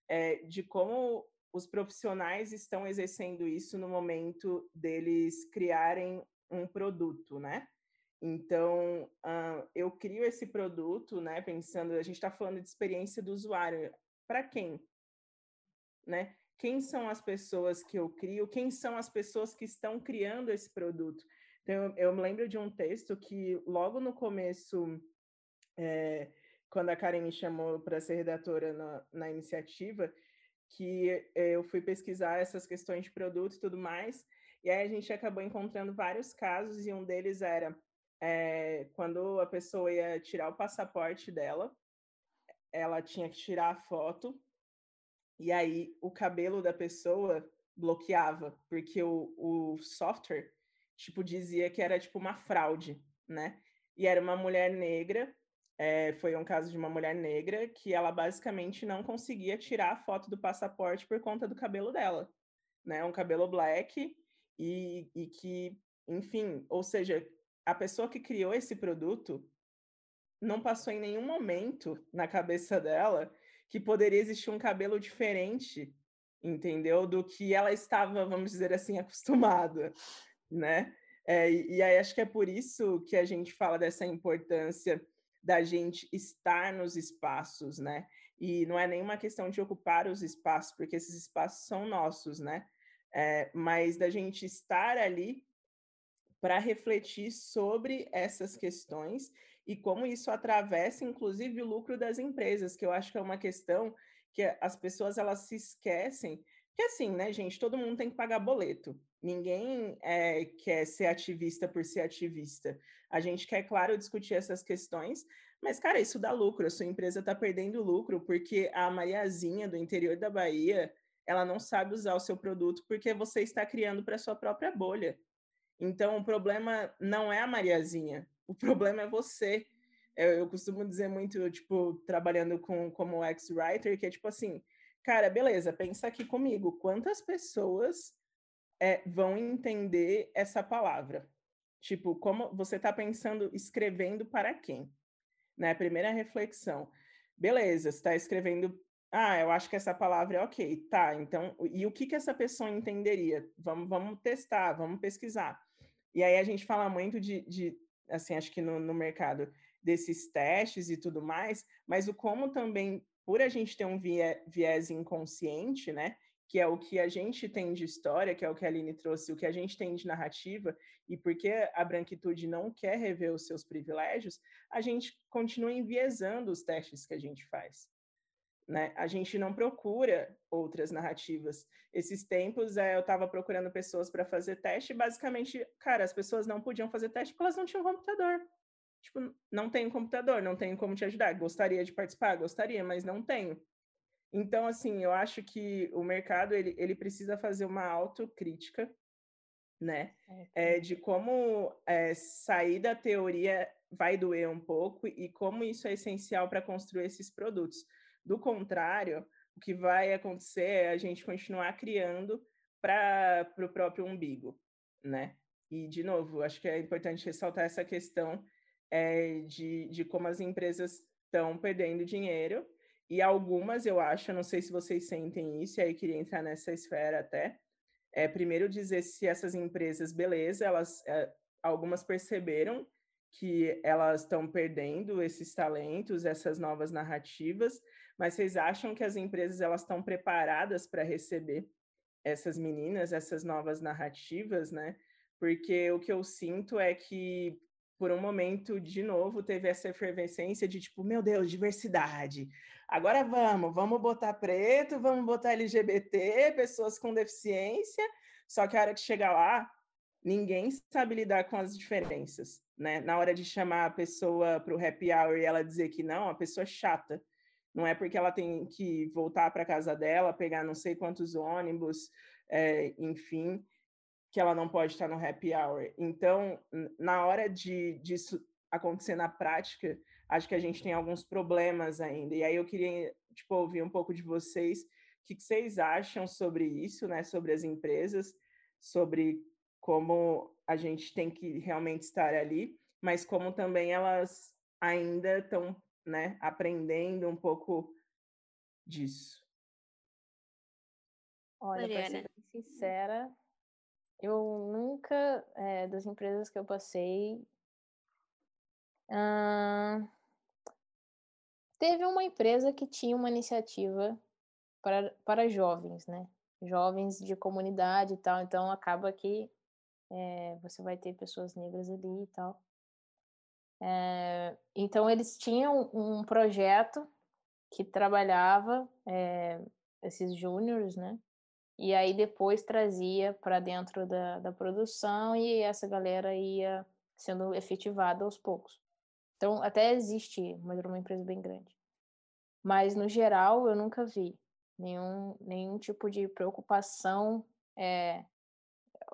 é, de como os profissionais estão exercendo isso no momento deles criarem um produto, né? Então, uh, eu crio esse produto, né? Pensando, a gente está falando de experiência do usuário. Para quem? Né? quem são as pessoas que eu crio, quem são as pessoas que estão criando esse produto. Então, eu, me lembro de um texto que, logo no começo, é, quando a Karen me chamou para ser redatora na, na iniciativa, que eu fui pesquisar essas questões de produto e tudo mais, e aí a gente acabou encontrando vários casos, e um deles era é, quando a pessoa ia tirar o passaporte dela, ela tinha que tirar a foto e aí o cabelo da pessoa bloqueava, porque o, o software, tipo, dizia que era tipo uma fraude, né? E era uma mulher negra, é, foi um caso de uma mulher negra que ela basicamente não conseguia tirar a foto do passaporte por conta do cabelo dela, né? Um cabelo black e, e que, enfim, ou seja, a pessoa que criou esse produto não passou em nenhum momento na cabeça dela que poderia existir um cabelo diferente, entendeu? Do que ela estava, vamos dizer assim, acostumada, né? É, e aí acho que é por isso que a gente fala dessa importância da gente estar nos espaços, né? E não é nenhuma questão de ocupar os espaços, porque esses espaços são nossos, né? É, mas da gente estar ali para refletir sobre essas questões e como isso atravessa, inclusive, o lucro das empresas, que eu acho que é uma questão que as pessoas elas se esquecem. Que assim, né, gente, todo mundo tem que pagar boleto. Ninguém é, quer ser ativista por ser ativista. A gente quer, claro, discutir essas questões, mas, cara, isso dá lucro. A sua empresa está perdendo lucro porque a Mariazinha do interior da Bahia ela não sabe usar o seu produto porque você está criando para sua própria bolha. Então, o problema não é a Mariazinha, o problema é você. Eu, eu costumo dizer muito, tipo, trabalhando com como ex-writer, que é tipo assim, cara, beleza, pensa aqui comigo, quantas pessoas é, vão entender essa palavra? Tipo, como você está pensando, escrevendo para quem? Né? Primeira reflexão. Beleza, está escrevendo ah, eu acho que essa palavra é ok, tá, então, e o que que essa pessoa entenderia? Vamos, vamos testar, vamos pesquisar. E aí a gente fala muito de, de assim, acho que no, no mercado, desses testes e tudo mais, mas o como também, por a gente ter um viés inconsciente, né, que é o que a gente tem de história, que é o que a Aline trouxe, o que a gente tem de narrativa, e porque a branquitude não quer rever os seus privilégios, a gente continua enviesando os testes que a gente faz. Né? A gente não procura outras narrativas. Esses tempos, é, eu estava procurando pessoas para fazer teste, e basicamente, cara, as pessoas não podiam fazer teste porque elas não tinham computador. Tipo, não tenho computador, não tenho como te ajudar. Gostaria de participar? Gostaria, mas não tenho. Então, assim, eu acho que o mercado, ele, ele precisa fazer uma autocrítica, né? É, de como é, sair da teoria vai doer um pouco e como isso é essencial para construir esses produtos. Do contrário, o que vai acontecer é a gente continuar criando para o próprio umbigo, né? E, de novo, acho que é importante ressaltar essa questão é, de, de como as empresas estão perdendo dinheiro, e algumas, eu acho, não sei se vocês sentem isso, e aí queria entrar nessa esfera até, é, primeiro dizer se essas empresas, beleza, elas, é, algumas perceberam que elas estão perdendo esses talentos, essas novas narrativas, mas vocês acham que as empresas elas estão preparadas para receber essas meninas, essas novas narrativas, né? Porque o que eu sinto é que por um momento, de novo, teve essa efervescência de tipo, meu Deus, diversidade. Agora vamos, vamos botar preto, vamos botar LGBT, pessoas com deficiência. Só que a hora que chega lá, ninguém sabe lidar com as diferenças, né? Na hora de chamar a pessoa para o happy hour e ela dizer que não, a pessoa é chata. Não é porque ela tem que voltar para casa dela, pegar não sei quantos ônibus, é, enfim, que ela não pode estar no happy hour. Então, na hora de disso acontecer na prática, acho que a gente tem alguns problemas ainda. E aí eu queria tipo ouvir um pouco de vocês, o que, que vocês acham sobre isso, né? Sobre as empresas, sobre como a gente tem que realmente estar ali, mas como também elas ainda estão né, aprendendo um pouco disso. Olha, para ser bem sincera, eu nunca, é, das empresas que eu passei, uh, teve uma empresa que tinha uma iniciativa para, para jovens, né? Jovens de comunidade e tal, então acaba que é, você vai ter pessoas negras ali e tal. É, então, eles tinham um projeto que trabalhava esses júniores, né? E aí depois trazia para dentro da, da produção e essa galera ia sendo efetivada aos poucos. Então, até existe, mas era uma empresa bem grande. Mas, no geral, eu nunca vi nenhum, nenhum tipo de preocupação, é,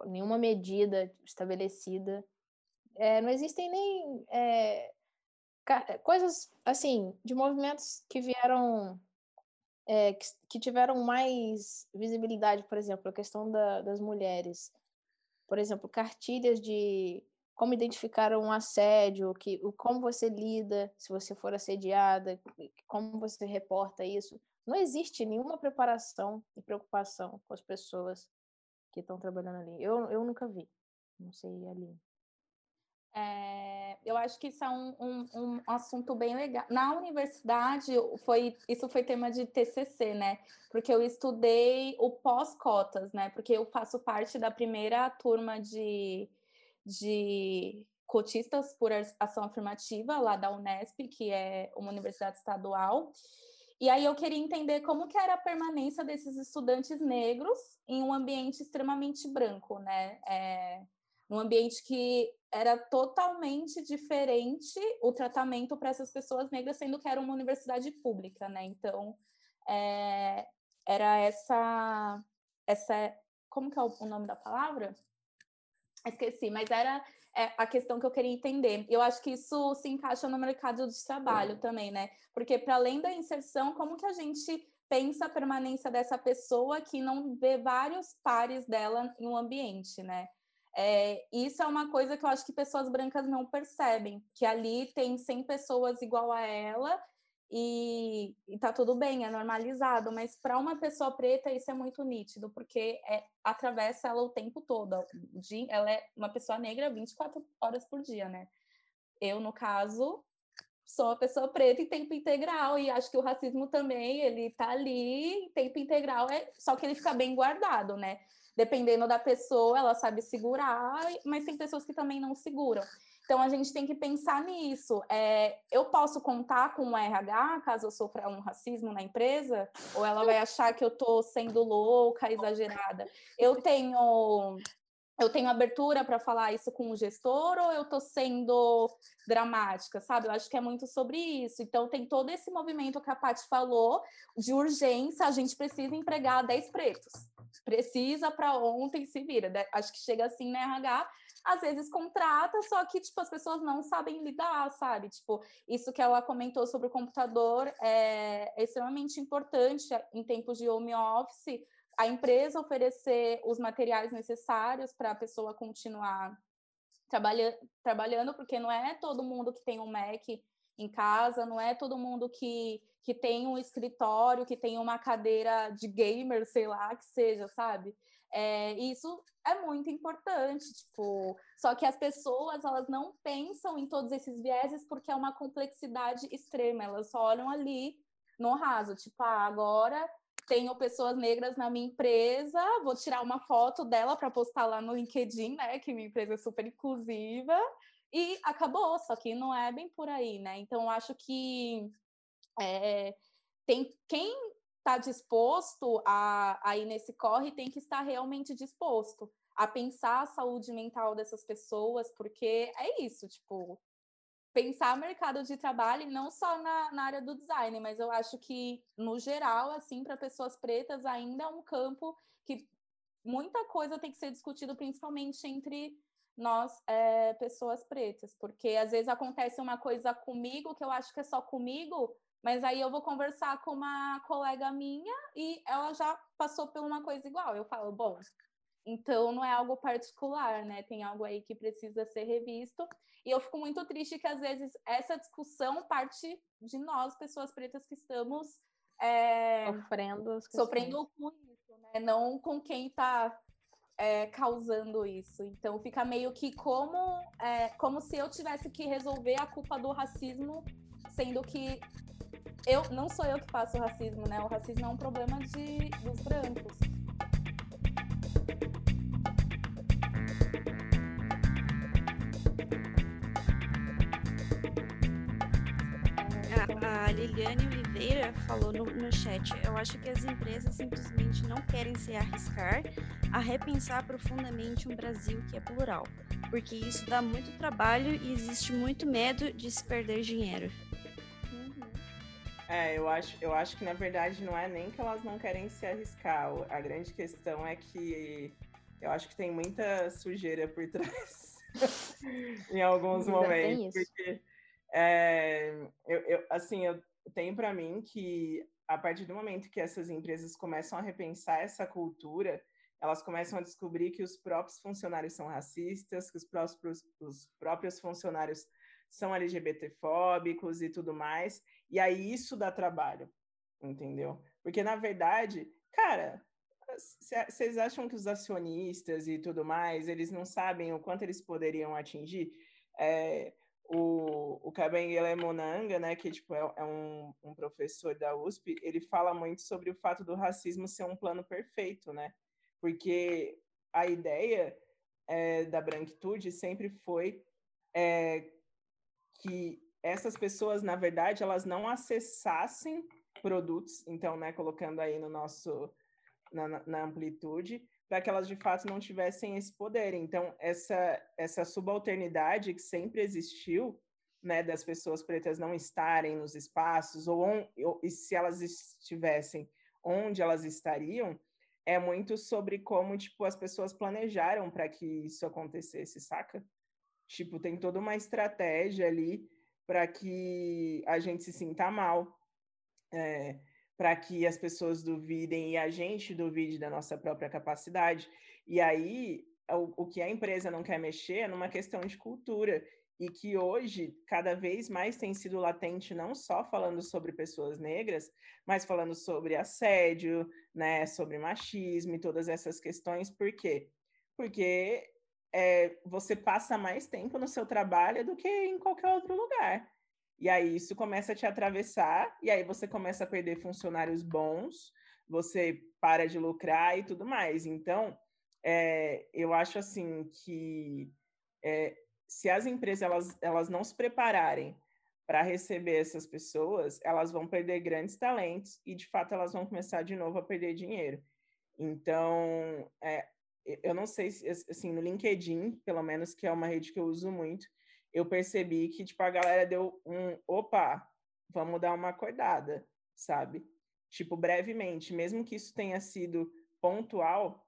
nenhuma medida estabelecida é, não existem nem é, coisas assim de movimentos que vieram é, que, que, tiveram mais visibilidade, por exemplo, a questão da, das mulheres, por exemplo, cartilhas de como identificar um assédio, que, como você lida se você for assediada, como você reporta isso. Não existe nenhuma preparação e preocupação com as pessoas que estão trabalhando ali. Eu, eu nunca vi. Não sei ali. É, eu acho que isso é um, um, um, assunto bem legal. Na universidade, foi isso foi tema de TCC, né? Porque eu estudei o pós-cotas, né? Porque eu faço parte da primeira turma de, de cotistas por ação afirmativa lá da Unesp, que é uma universidade estadual. E aí eu queria entender como que era a permanência desses estudantes negros em um ambiente extremamente branco, né? É, um ambiente que era totalmente diferente o tratamento para essas pessoas negras, sendo que era uma universidade pública, né? Então, é, era essa, essa, como que é o nome da palavra? Esqueci, mas era é, a questão que eu queria entender. Eu acho que isso se encaixa no mercado de trabalho também, né? Porque para além da inserção, como que a gente pensa a permanência dessa pessoa que não vê vários pares dela em um ambiente, né? É, isso é uma coisa que eu acho que pessoas brancas não percebem, que ali tem 100 pessoas igual a ela e, e tá tudo bem, é normalizado, mas para uma pessoa preta isso é muito nítido, porque é, atravessa ela o tempo todo. Ela é uma pessoa negra 24 horas por dia, né? Eu, no caso, sou uma pessoa preta em tempo integral e acho que o racismo também, ele tá ali em tempo integral, é só que ele fica bem guardado, né? Dependendo da pessoa, ela sabe segurar, mas tem pessoas que também não seguram. Então a gente tem que pensar nisso. É, eu posso contar com o RH caso eu sofra um racismo na empresa? Ou ela vai achar que eu estou sendo louca, exagerada? Eu tenho eu tenho abertura para falar isso com o gestor ou eu estou sendo dramática, sabe? Eu acho que é muito sobre isso. Então, tem todo esse movimento que a Paty falou de urgência, a gente precisa empregar 10 pretos. Precisa para ontem se vira. Acho que chega assim na RH, às vezes contrata, só que tipo as pessoas não sabem lidar, sabe? Tipo, isso que ela comentou sobre o computador é, é extremamente importante em tempos de home office, a empresa oferecer os materiais necessários para a pessoa continuar trabalha, trabalhando, porque não é todo mundo que tem um Mac em casa, não é todo mundo que, que tem um escritório, que tem uma cadeira de gamer, sei lá, que seja, sabe? É, isso é muito importante, tipo, só que as pessoas elas não pensam em todos esses vieses porque é uma complexidade extrema, elas só olham ali no raso, tipo, ah, agora tenho pessoas negras na minha empresa, vou tirar uma foto dela para postar lá no LinkedIn, né, que minha empresa é super inclusiva, e acabou, só que não é bem por aí, né? Então, eu acho que é, tem quem está disposto a, a ir nesse corre tem que estar realmente disposto a pensar a saúde mental dessas pessoas, porque é isso, tipo, pensar mercado de trabalho não só na, na área do design, mas eu acho que, no geral, assim, para pessoas pretas, ainda é um campo que muita coisa tem que ser discutido, principalmente entre nós, é, pessoas pretas, porque às vezes acontece uma coisa comigo que eu acho que é só comigo, mas aí eu vou conversar com uma colega minha e ela já passou por uma coisa igual. Eu falo, bom, então não é algo particular, né? Tem algo aí que precisa ser revisto. E eu fico muito triste que às vezes essa discussão parte de nós, pessoas pretas, que estamos é, sofrendo, sofrendo com isso, né? Não com quem está é, causando isso. Então fica meio que como, é, como se eu tivesse que resolver a culpa do racismo, sendo que eu não sou eu que faço o racismo, né? O racismo é um problema de, dos brancos. A, Liliane Oliveira falou no, no chat: eu acho que as empresas simplesmente não querem se arriscar a repensar profundamente um Brasil que é plural, porque isso dá muito trabalho e existe muito medo de se perder dinheiro. É, eu acho, eu acho que na verdade não é nem que elas não querem se arriscar. A grande questão é que eu acho que tem muita sujeira por trás em alguns momentos. Porque é, eu, eu, assim, eu tenho para mim que a partir do momento que essas empresas começam a repensar essa cultura, elas começam a descobrir que os próprios funcionários são racistas, que os próprios, os próprios funcionários são LGBTfóbicos e tudo mais. E aí isso dá trabalho, entendeu? Porque, na verdade, cara, vocês acham que os acionistas e tudo mais, eles não sabem o quanto eles poderiam atingir? É, o, o Kabengele Monanga, né, que tipo, é, é um, um, professor da USP, ele fala muito sobre o fato do racismo ser um plano perfeito, né? Porque a ideia é, da branquitude sempre foi é, que essas pessoas, na verdade, elas não acessassem produtos, então, né, colocando aí no nosso, na, na amplitude, para que elas de fato não tivessem esse poder. Então, essa, essa subalternidade que sempre existiu, né, das pessoas pretas não estarem nos espaços, ou, on, ou e se elas estivessem, onde elas estariam, é muito sobre como, tipo, as pessoas planejaram para que isso acontecesse, saca? Tipo, tem toda uma estratégia ali para que a gente se sinta mal, é, para que as pessoas duvidem e a gente duvide da nossa própria capacidade. E aí, o, o que a empresa não quer mexer é numa questão de cultura. e que hoje cada vez mais tem sido latente não só falando sobre pessoas negras, mas falando sobre assédio, né, sobre machismo e todas essas questões. Por quê? Porque é, você passa mais tempo no seu trabalho do que em qualquer outro lugar. E aí isso começa a te atravessar, e aí você começa a perder funcionários bons, você para de lucrar e tudo mais. Então, é, eu acho assim que é, se as empresas elas, elas não se prepararem para receber essas pessoas, elas vão perder grandes talentos e, de fato, elas vão começar de novo a perder dinheiro. Então, é, eu não sei se, assim, no LinkedIn, pelo menos, que é uma rede que eu uso muito, eu percebi que, tipo, a galera deu um, opa, vamos dar uma acordada, sabe? Tipo, brevemente, mesmo que isso tenha sido pontual,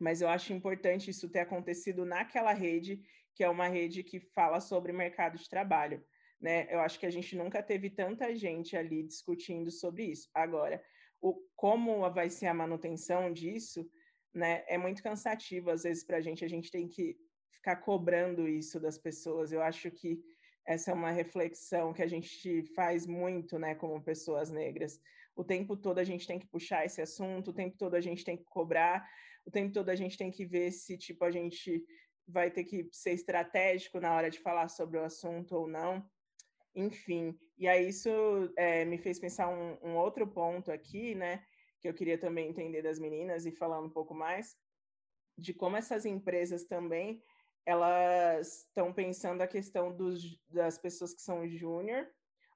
mas eu acho importante isso ter acontecido naquela rede, que é uma rede que fala sobre mercado de trabalho, né? Eu acho que a gente nunca teve tanta gente ali discutindo sobre isso. Agora, o, como vai ser a manutenção disso, né? É muito cansativo, às vezes, para a gente, a gente tem que ficar cobrando isso das pessoas. Eu acho que essa é uma reflexão que a gente faz muito, né, como pessoas negras. O tempo todo a gente tem que puxar esse assunto, o tempo todo a gente tem que cobrar, o tempo todo a gente tem que ver se, tipo, a gente vai ter que ser estratégico na hora de falar sobre o assunto ou não. Enfim, e aí isso é, me fez pensar um, um outro ponto aqui, né, que eu queria também entender das meninas e falar um pouco mais de como essas empresas também elas estão pensando a questão dos, das pessoas que são júnior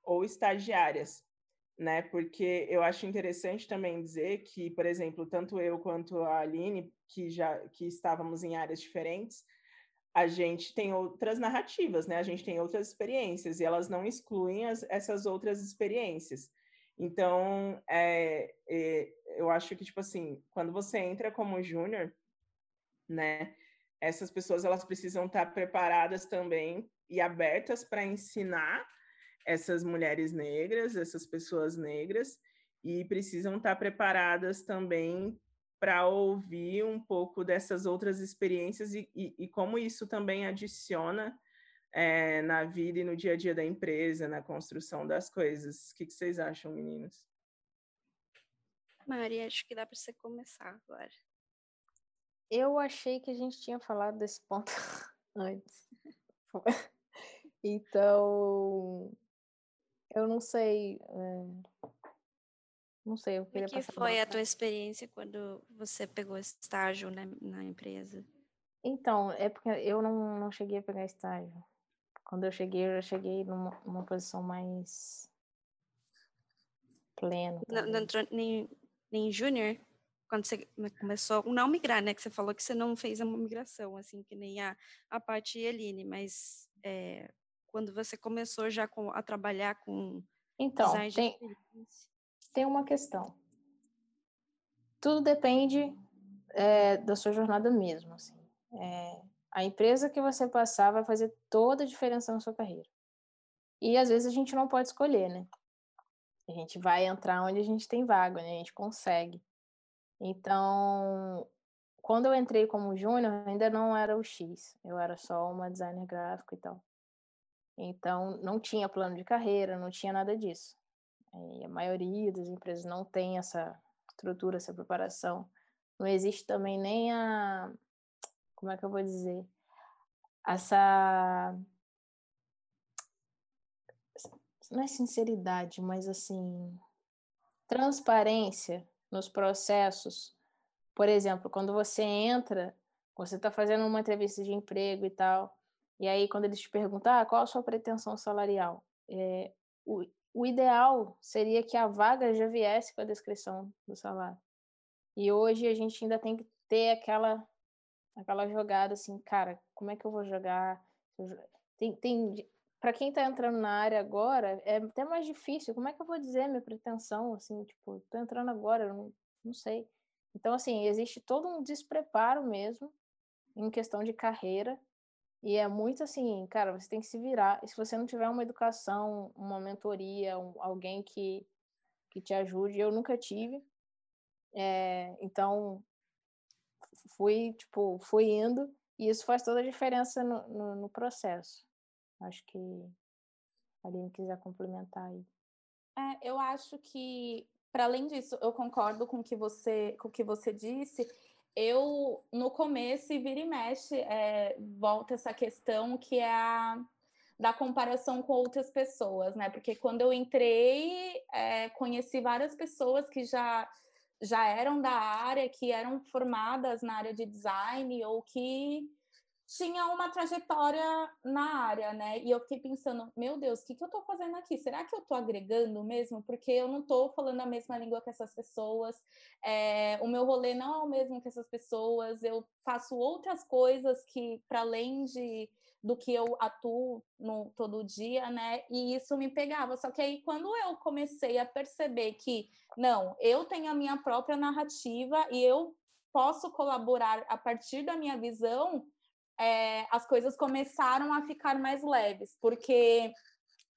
ou estagiárias, né? Porque eu acho interessante também dizer que, por exemplo, tanto eu quanto a Aline, que já que estávamos em áreas diferentes, a gente tem outras narrativas, né? A gente tem outras experiências e elas não excluem as, essas outras experiências. Então, é, é, eu acho que, tipo assim, quando você entra como júnior, né? essas pessoas elas precisam estar preparadas também e abertas para ensinar essas mulheres negras, essas pessoas negras, e precisam estar preparadas também para ouvir um pouco dessas outras experiências e, e, e como isso também adiciona é, na vida e no dia a dia da empresa, na construção das coisas. O que, que vocês acham, meninos? Maria, acho que dá para você começar agora. Eu achei que a gente tinha falado desse ponto antes. então, eu não sei. É... Não sei, eu queria O que foi a tua experiência quando você pegou estágio na, na empresa? Então, é porque eu não, não cheguei a pegar estágio. Quando eu cheguei, eu já cheguei numa, numa posição mais plena. Não, não entrou nem, nem júnior? quando você começou, não migrar, né? Que você falou que você não fez uma migração, assim, que nem a, a parte Eline, mas é, quando você começou já com, a trabalhar com então, design tem, tem uma questão. Tudo depende é, da sua jornada mesmo, assim. É, a empresa que você passar vai fazer toda a diferença na sua carreira. E às vezes a gente não pode escolher, né? A gente vai entrar onde a gente tem vaga, né? A gente consegue. Então, quando eu entrei como júnior, ainda não era o X, eu era só uma designer gráfico e tal. Então, não tinha plano de carreira, não tinha nada disso. E a maioria das empresas não tem essa estrutura, essa preparação. Não existe também nem a. Como é que eu vou dizer? Essa. Não é sinceridade, mas assim. Transparência nos processos. Por exemplo, quando você entra, você está fazendo uma entrevista de emprego e tal, e aí quando eles te perguntam ah, qual a sua pretensão salarial, é, o, o ideal seria que a vaga já viesse com a descrição do salário. E hoje a gente ainda tem que ter aquela aquela jogada assim, cara, como é que eu vou jogar? Tem, tem para quem está entrando na área agora, é até mais difícil. Como é que eu vou dizer minha pretensão? Assim, tipo, tô entrando agora, não, não sei. Então, assim, existe todo um despreparo mesmo em questão de carreira. E é muito assim, cara, você tem que se virar. E se você não tiver uma educação, uma mentoria, um, alguém que, que te ajude, eu nunca tive. É, então, fui, tipo, fui indo. E isso faz toda a diferença no, no, no processo. Acho que a Aline quiser complementar aí. É, eu acho que, para além disso, eu concordo com o que você, com o que você disse. Eu, no começo, vira e mexe, é, volta essa questão que é a da comparação com outras pessoas, né? Porque quando eu entrei, é, conheci várias pessoas que já já eram da área, que eram formadas na área de design ou que tinha uma trajetória na área, né? E eu fiquei pensando, meu Deus, o que, que eu estou fazendo aqui? Será que eu estou agregando mesmo? Porque eu não estou falando a mesma língua que essas pessoas, é, o meu rolê não é o mesmo que essas pessoas, eu faço outras coisas que, para além de do que eu atuo no todo dia, né? E isso me pegava. Só que aí, quando eu comecei a perceber que, não, eu tenho a minha própria narrativa e eu posso colaborar a partir da minha visão, é, as coisas começaram a ficar mais leves, porque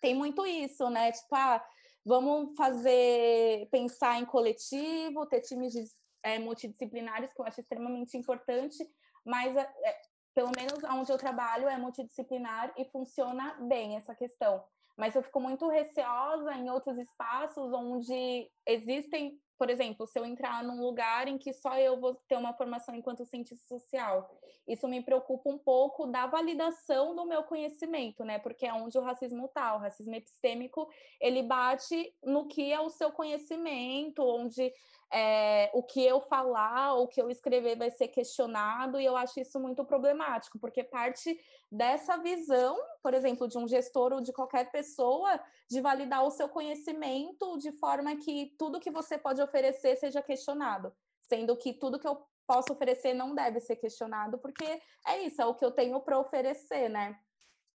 tem muito isso, né? Tipo, ah, vamos fazer, pensar em coletivo, ter times é, multidisciplinares, que eu acho extremamente importante, mas é, pelo menos onde eu trabalho é multidisciplinar e funciona bem essa questão. Mas eu fico muito receosa em outros espaços onde existem por exemplo, se eu entrar num lugar em que só eu vou ter uma formação enquanto cientista social, isso me preocupa um pouco da validação do meu conhecimento, né? Porque é onde o racismo está. O racismo epistêmico ele bate no que é o seu conhecimento, onde é, o que eu falar, o que eu escrever vai ser questionado, e eu acho isso muito problemático, porque parte dessa visão, por exemplo, de um gestor ou de qualquer pessoa, de validar o seu conhecimento de forma que tudo que você pode oferecer seja questionado, sendo que tudo que eu posso oferecer não deve ser questionado, porque é isso, é o que eu tenho para oferecer, né?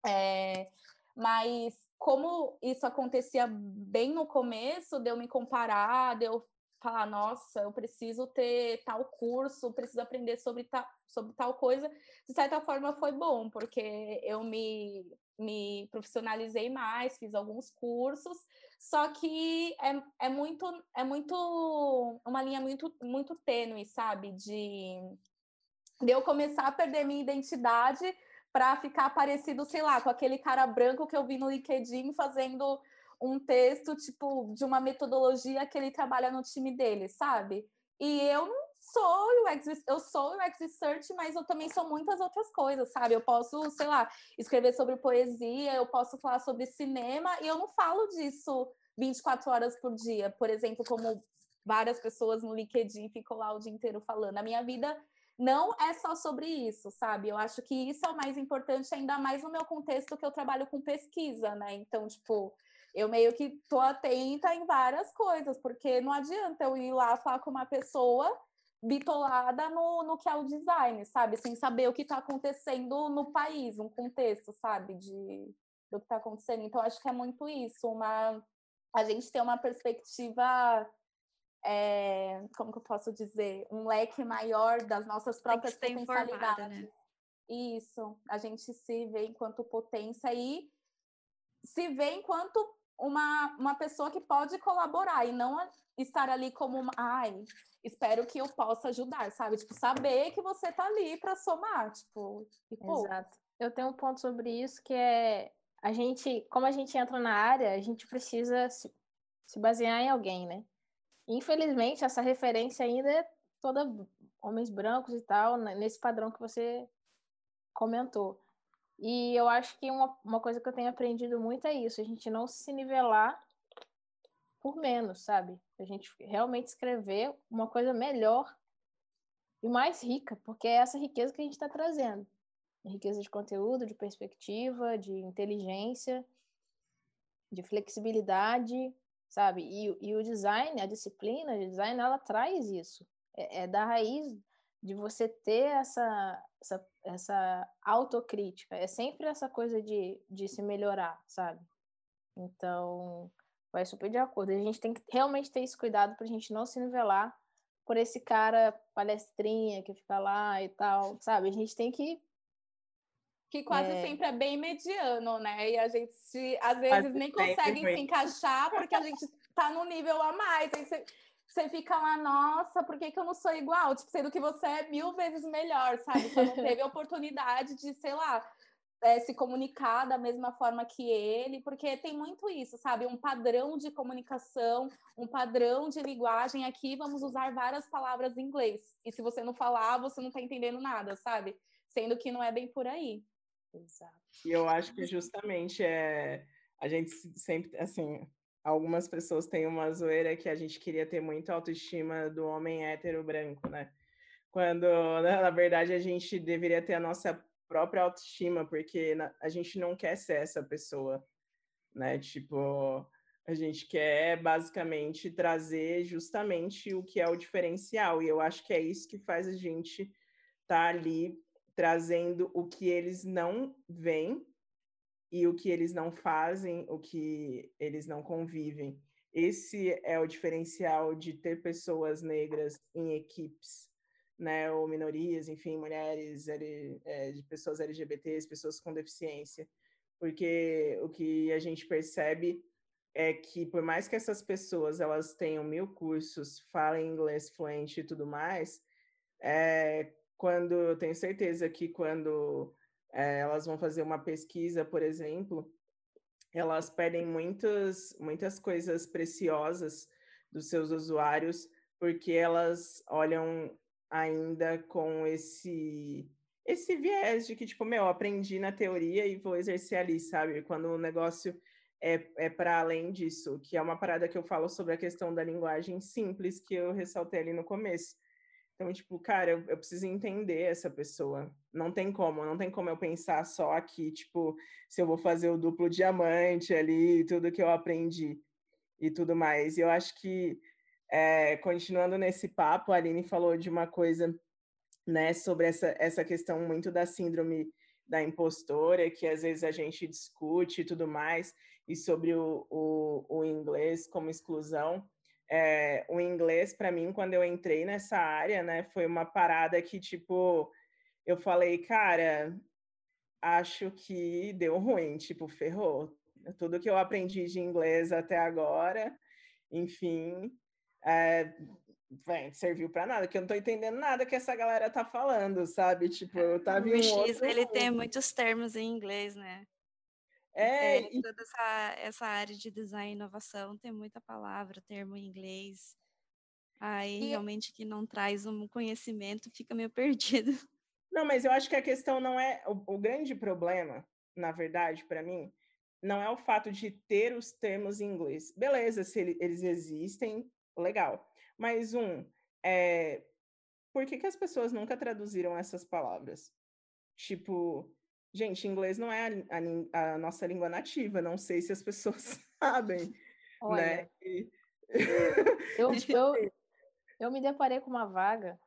É, mas como isso acontecia bem no começo, de eu me comparar, de eu falar, nossa, eu preciso ter tal curso, preciso aprender sobre, ta, sobre tal coisa, de certa forma foi bom, porque eu me, me profissionalizei mais, fiz alguns cursos, só que é, é muito, é muito, uma linha muito, muito tênue, sabe, de, de eu começar a perder minha identidade para ficar parecido, sei lá, com aquele cara branco que eu vi no LinkedIn fazendo um texto, tipo, de uma metodologia que ele trabalha no time dele, sabe? E eu não sou UX, eu sou UX Research, mas eu também sou muitas outras coisas, sabe? Eu posso, sei lá, escrever sobre poesia, eu posso falar sobre cinema, e eu não falo disso 24 horas por dia, por exemplo, como várias pessoas no LinkedIn ficam lá o dia inteiro falando. A minha vida não é só sobre isso, sabe? Eu acho que isso é o mais importante, ainda mais no meu contexto que eu trabalho com pesquisa, né? Então, tipo, eu meio que tô atenta em várias coisas, porque não adianta eu ir lá falar com uma pessoa bitolada no, no que é o design, sabe? Sem saber o que está acontecendo no país, um contexto, sabe? De, do que está acontecendo. Então, acho que é muito isso, uma a gente ter uma perspectiva é, como que eu posso dizer, um leque maior das nossas próprias potencialidades. Né? Isso, a gente se vê enquanto potência e se vê enquanto uma, uma pessoa que pode colaborar e não estar ali como uma, ai, espero que eu possa ajudar, sabe? Tipo, saber que você tá ali para somar, tipo, Exato. Eu tenho um ponto sobre isso que é a gente, como a gente entra na área, a gente precisa se, se basear em alguém, né? Infelizmente, essa referência ainda é toda homens brancos e tal, né? nesse padrão que você comentou. E eu acho que uma, uma coisa que eu tenho aprendido muito é isso, a gente não se nivelar por menos, sabe? A gente realmente escrever uma coisa melhor e mais rica, porque é essa riqueza que a gente está trazendo. Riqueza de conteúdo, de perspectiva, de inteligência, de flexibilidade, sabe? E, e o design, a disciplina de design, ela traz isso. É, é da raiz de você ter essa, essa, essa autocrítica. É sempre essa coisa de, de se melhorar, sabe? Então, vai super de acordo. A gente tem que realmente ter esse cuidado para a gente não se nivelar por esse cara palestrinha que fica lá e tal, sabe? A gente tem que que quase é. sempre é bem mediano, né? E a gente às vezes nem consegue se encaixar porque a gente tá no nível a mais. Aí você, você fica lá, nossa, por que, que eu não sou igual? Tipo, sendo que você é mil vezes melhor, sabe? Você não teve a oportunidade de, sei lá, é, se comunicar da mesma forma que ele, porque tem muito isso, sabe? Um padrão de comunicação, um padrão de linguagem. Aqui vamos usar várias palavras em inglês. E se você não falar, você não está entendendo nada, sabe? Sendo que não é bem por aí. Exato. E eu acho que justamente é a gente sempre, assim, algumas pessoas têm uma zoeira que a gente queria ter muito autoestima do homem hétero branco, né? Quando, na verdade, a gente deveria ter a nossa própria autoestima, porque a gente não quer ser essa pessoa, né? Tipo, a gente quer basicamente trazer justamente o que é o diferencial, e eu acho que é isso que faz a gente estar tá ali trazendo o que eles não veem e o que eles não fazem, o que eles não convivem. Esse é o diferencial de ter pessoas negras em equipes, né, ou minorias, enfim, mulheres, é, de pessoas LGBTs, pessoas com deficiência, porque o que a gente percebe é que por mais que essas pessoas elas tenham mil cursos, falem inglês fluente e tudo mais, é, quando eu tenho certeza que quando é, elas vão fazer uma pesquisa, por exemplo, elas pedem muitas, muitas coisas preciosas dos seus usuários, porque elas olham ainda com esse esse viés de que, tipo, meu, aprendi na teoria e vou exercer ali, sabe? Quando o negócio é, é para além disso, que é uma parada que eu falo sobre a questão da linguagem simples, que eu ressaltei ali no começo. Então, tipo, cara, eu, eu, preciso entender essa pessoa. Não tem como, não tem como eu pensar só aqui, tipo, se eu vou fazer o duplo diamante ali, tudo que eu aprendi e tudo mais. E eu acho que é, continuando nesse papo, a Aline falou de uma coisa, né, sobre essa, essa questão muito da síndrome da impostora, que às vezes a gente discute e tudo mais, e sobre o, o, o inglês como exclusão. É, o inglês, para mim, quando eu entrei nessa área, né, foi uma parada que, tipo, eu falei, cara, acho que deu ruim, tipo, ferrou. Tudo que eu aprendi de inglês até agora, enfim, é, serviu para nada, que eu não tô entendendo nada que essa galera tá falando, sabe? Tipo, eu tava em um outro... ele tem muitos termos em inglês, né? É, é toda essa, essa área de design e inovação tem muita palavra, termo em inglês. Aí e... realmente que não traz um conhecimento fica meio perdido. Não, mas eu acho que a questão não é o, o grande problema, na verdade, para mim, não é o fato de ter os termos em inglês. Beleza, se ele, eles existem, legal. Mas um, é, por que, que as pessoas nunca traduziram essas palavras? Tipo, gente, inglês não é a, a, a nossa língua nativa, não sei se as pessoas sabem, né? Olha, né? E... eu, eu, eu me deparei com uma vaga,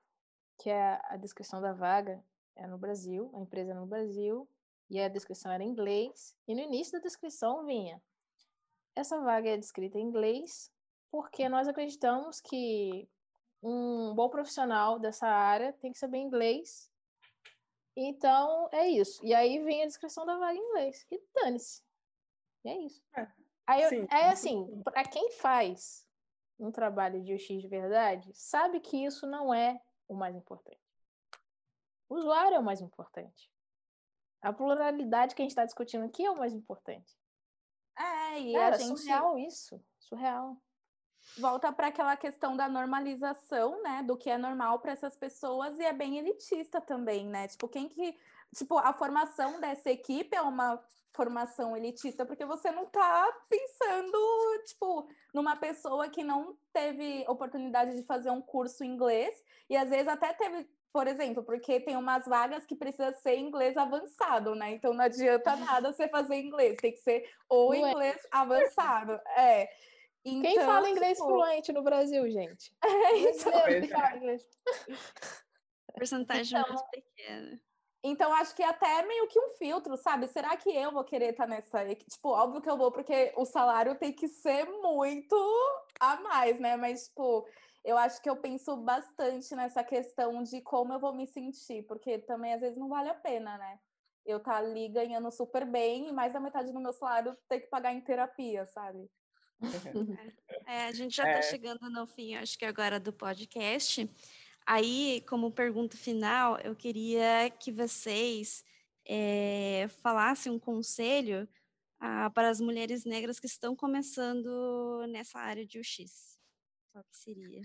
que é a descrição da vaga é no Brasil, a empresa é no Brasil, e a descrição era em inglês, e no início da descrição vinha essa vaga é descrita em inglês, porque nós acreditamos que um bom profissional dessa área tem que saber inglês. Então, é isso. E aí vem a descrição da vaga em inglês. E dane-se. E é isso. É, aí, eu, é assim, para quem faz um trabalho de UX de verdade, sabe que isso não é o mais importante. O usuário é o mais importante. A pluralidade que a gente está discutindo aqui é o mais importante. É, e Cara, a gente... surreal isso. Surreal volta para aquela questão da normalização, né, do que é normal para essas pessoas e é bem elitista também, né? Tipo, quem que, tipo, a formação dessa equipe é uma formação elitista porque você não está pensando, tipo, numa pessoa que não teve oportunidade de fazer um curso em inglês e às vezes até teve por exemplo, porque tem umas vagas que precisa ser inglês avançado, né? Então não adianta nada você fazer inglês, tem que ser ou é. inglês avançado. É. Então, Quem fala inglês tipo... fluente no Brasil, gente? É, então, fala inglês. Porcentagem então, muito pequena. Então, acho que é até meio que um filtro, sabe? Será que eu vou querer estar nessa. Tipo, óbvio que eu vou, porque o salário tem que ser muito a mais, né? Mas, tipo, eu acho que eu penso bastante nessa questão de como eu vou me sentir, porque também às vezes não vale a pena, né? Eu tá ali ganhando super bem e mais da metade do meu salário ter que pagar em terapia, sabe? É, a gente já está é. chegando no fim, acho que agora do podcast. Aí, como pergunta final, eu queria que vocês é, falasse um conselho ah, para as mulheres negras que estão começando nessa área de UX. Qual que seria?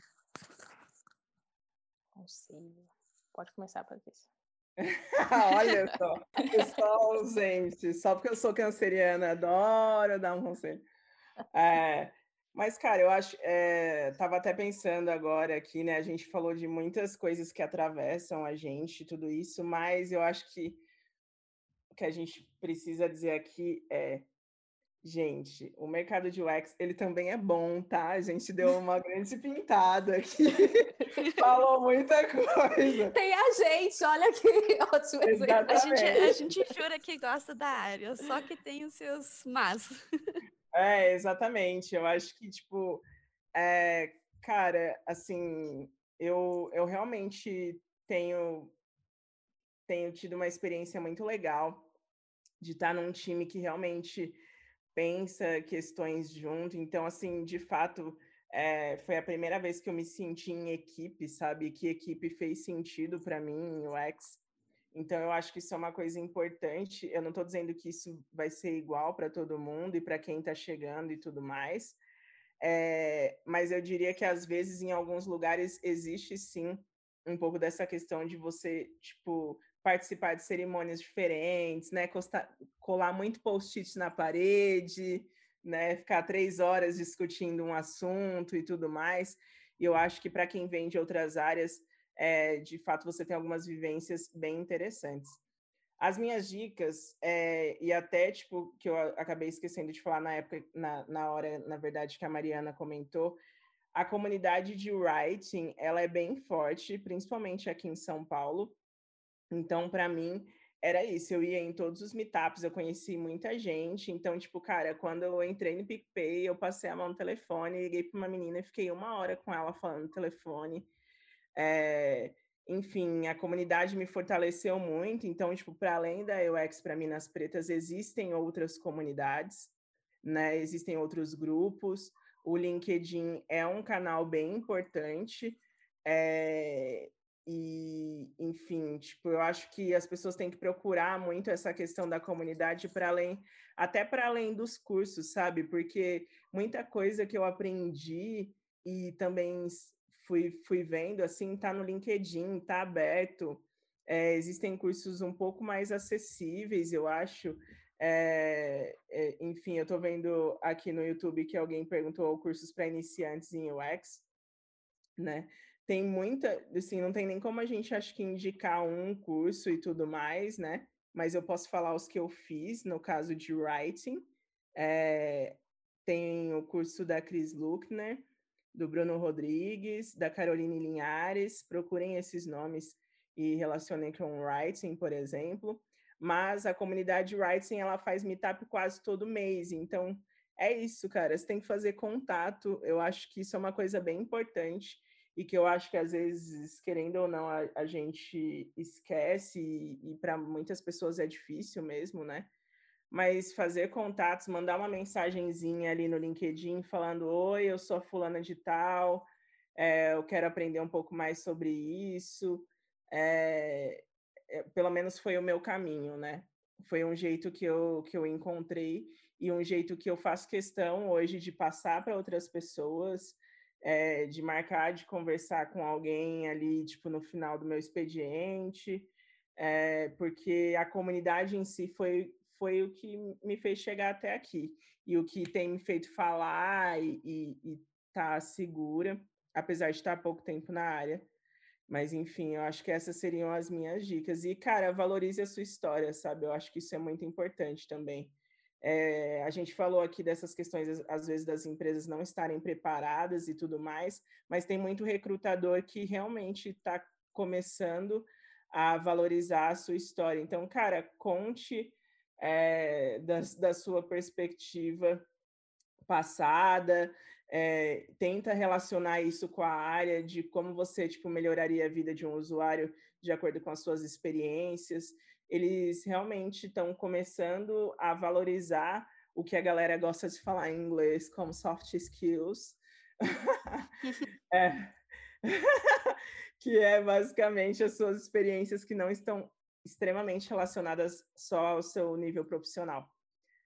Conselho. Pode começar, Patrícia. Olha só, pessoal, gente, só porque eu sou canceriana, adoro dar um conselho. É, mas, cara, eu acho, é, tava até pensando agora aqui, né? A gente falou de muitas coisas que atravessam a gente, tudo isso, mas eu acho que o que a gente precisa dizer aqui é Gente, o mercado de UX, ele também é bom, tá? A gente deu uma grande pintada aqui. Falou muita coisa. Tem a gente, olha que ótimo exemplo. A gente, a gente jura que gosta da área, só que tem os seus mas. É, exatamente. Eu acho que, tipo, é, cara, assim, eu, eu realmente tenho, tenho tido uma experiência muito legal de estar num time que realmente pensa questões junto. Então, assim, de fato, é, foi a primeira vez que eu me senti em equipe, sabe? Que equipe fez sentido para mim em UX. Então, eu acho que isso é uma coisa importante. Eu não estou dizendo que isso vai ser igual para todo mundo e para quem está chegando e tudo mais. É, mas eu diria que às vezes em alguns lugares existe sim um pouco dessa questão de você, tipo, participar de cerimônias diferentes, né? colar muito post-it na parede, né? Ficar três horas discutindo um assunto e tudo mais. E eu acho que para quem vem de outras áreas, é, de fato, você tem algumas vivências bem interessantes. As minhas dicas, é, e até, tipo, que eu acabei esquecendo de falar na época, na, na hora, na verdade, que a Mariana comentou, a comunidade de writing, ela é bem forte, principalmente aqui em São Paulo. Então, para mim, era isso. Eu ia em todos os meetups, eu conheci muita gente. Então, tipo, cara, quando eu entrei no PicPay, eu passei a mão no telefone, liguei para uma menina e fiquei uma hora com ela falando no telefone. É, enfim, a comunidade me fortaleceu muito. Então, tipo, para além da UX para Minas Pretas, existem outras comunidades, né? Existem outros grupos. O LinkedIn é um canal bem importante. É, e, enfim, tipo, eu acho que as pessoas têm que procurar muito essa questão da comunidade para além, até para além dos cursos, sabe? Porque muita coisa que eu aprendi e também fui, fui vendo, assim, tá no LinkedIn, tá aberto. É, existem cursos um pouco mais acessíveis, eu acho. É, é, enfim, eu estou vendo aqui no YouTube que alguém perguntou cursos para iniciantes em UX, né? tem muita, assim, não tem nem como a gente acho que indicar um curso e tudo mais, né? Mas eu posso falar os que eu fiz, no caso de writing. É, tem o curso da Cris Luckner, do Bruno Rodrigues, da Caroline Linhares. Procurem esses nomes e relacionem com writing, por exemplo. Mas a comunidade writing ela faz meetup quase todo mês, então é isso, cara. Você tem que fazer contato. Eu acho que isso é uma coisa bem importante e que eu acho que às vezes, querendo ou não, a, a gente esquece e, e para muitas pessoas é difícil mesmo, né? Mas fazer contatos, mandar uma mensagenzinha ali no LinkedIn falando: Oi, eu sou a fulana de tal, é, eu quero aprender um pouco mais sobre isso. É, é, pelo menos foi o meu caminho, né? Foi um jeito que eu, que eu encontrei e um jeito que eu faço questão hoje de passar para outras pessoas de marcar, de conversar com alguém ali, tipo, no final do meu expediente, é, porque a comunidade em si foi, foi o que me fez chegar até aqui e o que tem me feito falar e estar tá segura, apesar de estar há pouco tempo na área. Mas, enfim, eu acho que essas seriam as minhas dicas. E, cara, valorize a sua história, sabe? Eu acho que isso é muito importante também. É, a gente falou aqui dessas questões, às vezes, das empresas não estarem preparadas e tudo mais, mas tem muito recrutador que realmente está começando a valorizar a sua história. Então, cara, conte é, da, da sua perspectiva passada, é, tenta relacionar isso com a área de como você tipo melhoraria a vida de um usuário de acordo com as suas experiências eles realmente estão começando a valorizar o que a galera gosta de falar em inglês como soft skills. é. que é basicamente as suas experiências que não estão extremamente relacionadas só ao seu nível profissional.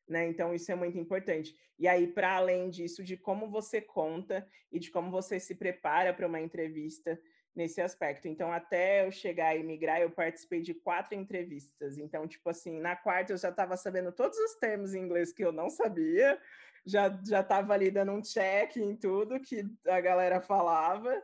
Né? Então, isso é muito importante. E aí, para além disso, de como você conta e de como você se prepara para uma entrevista nesse aspecto. Então, até eu chegar e migrar, eu participei de quatro entrevistas. Então, tipo assim, na quarta eu já estava sabendo todos os termos em inglês que eu não sabia, já estava ali dando um check em tudo que a galera falava.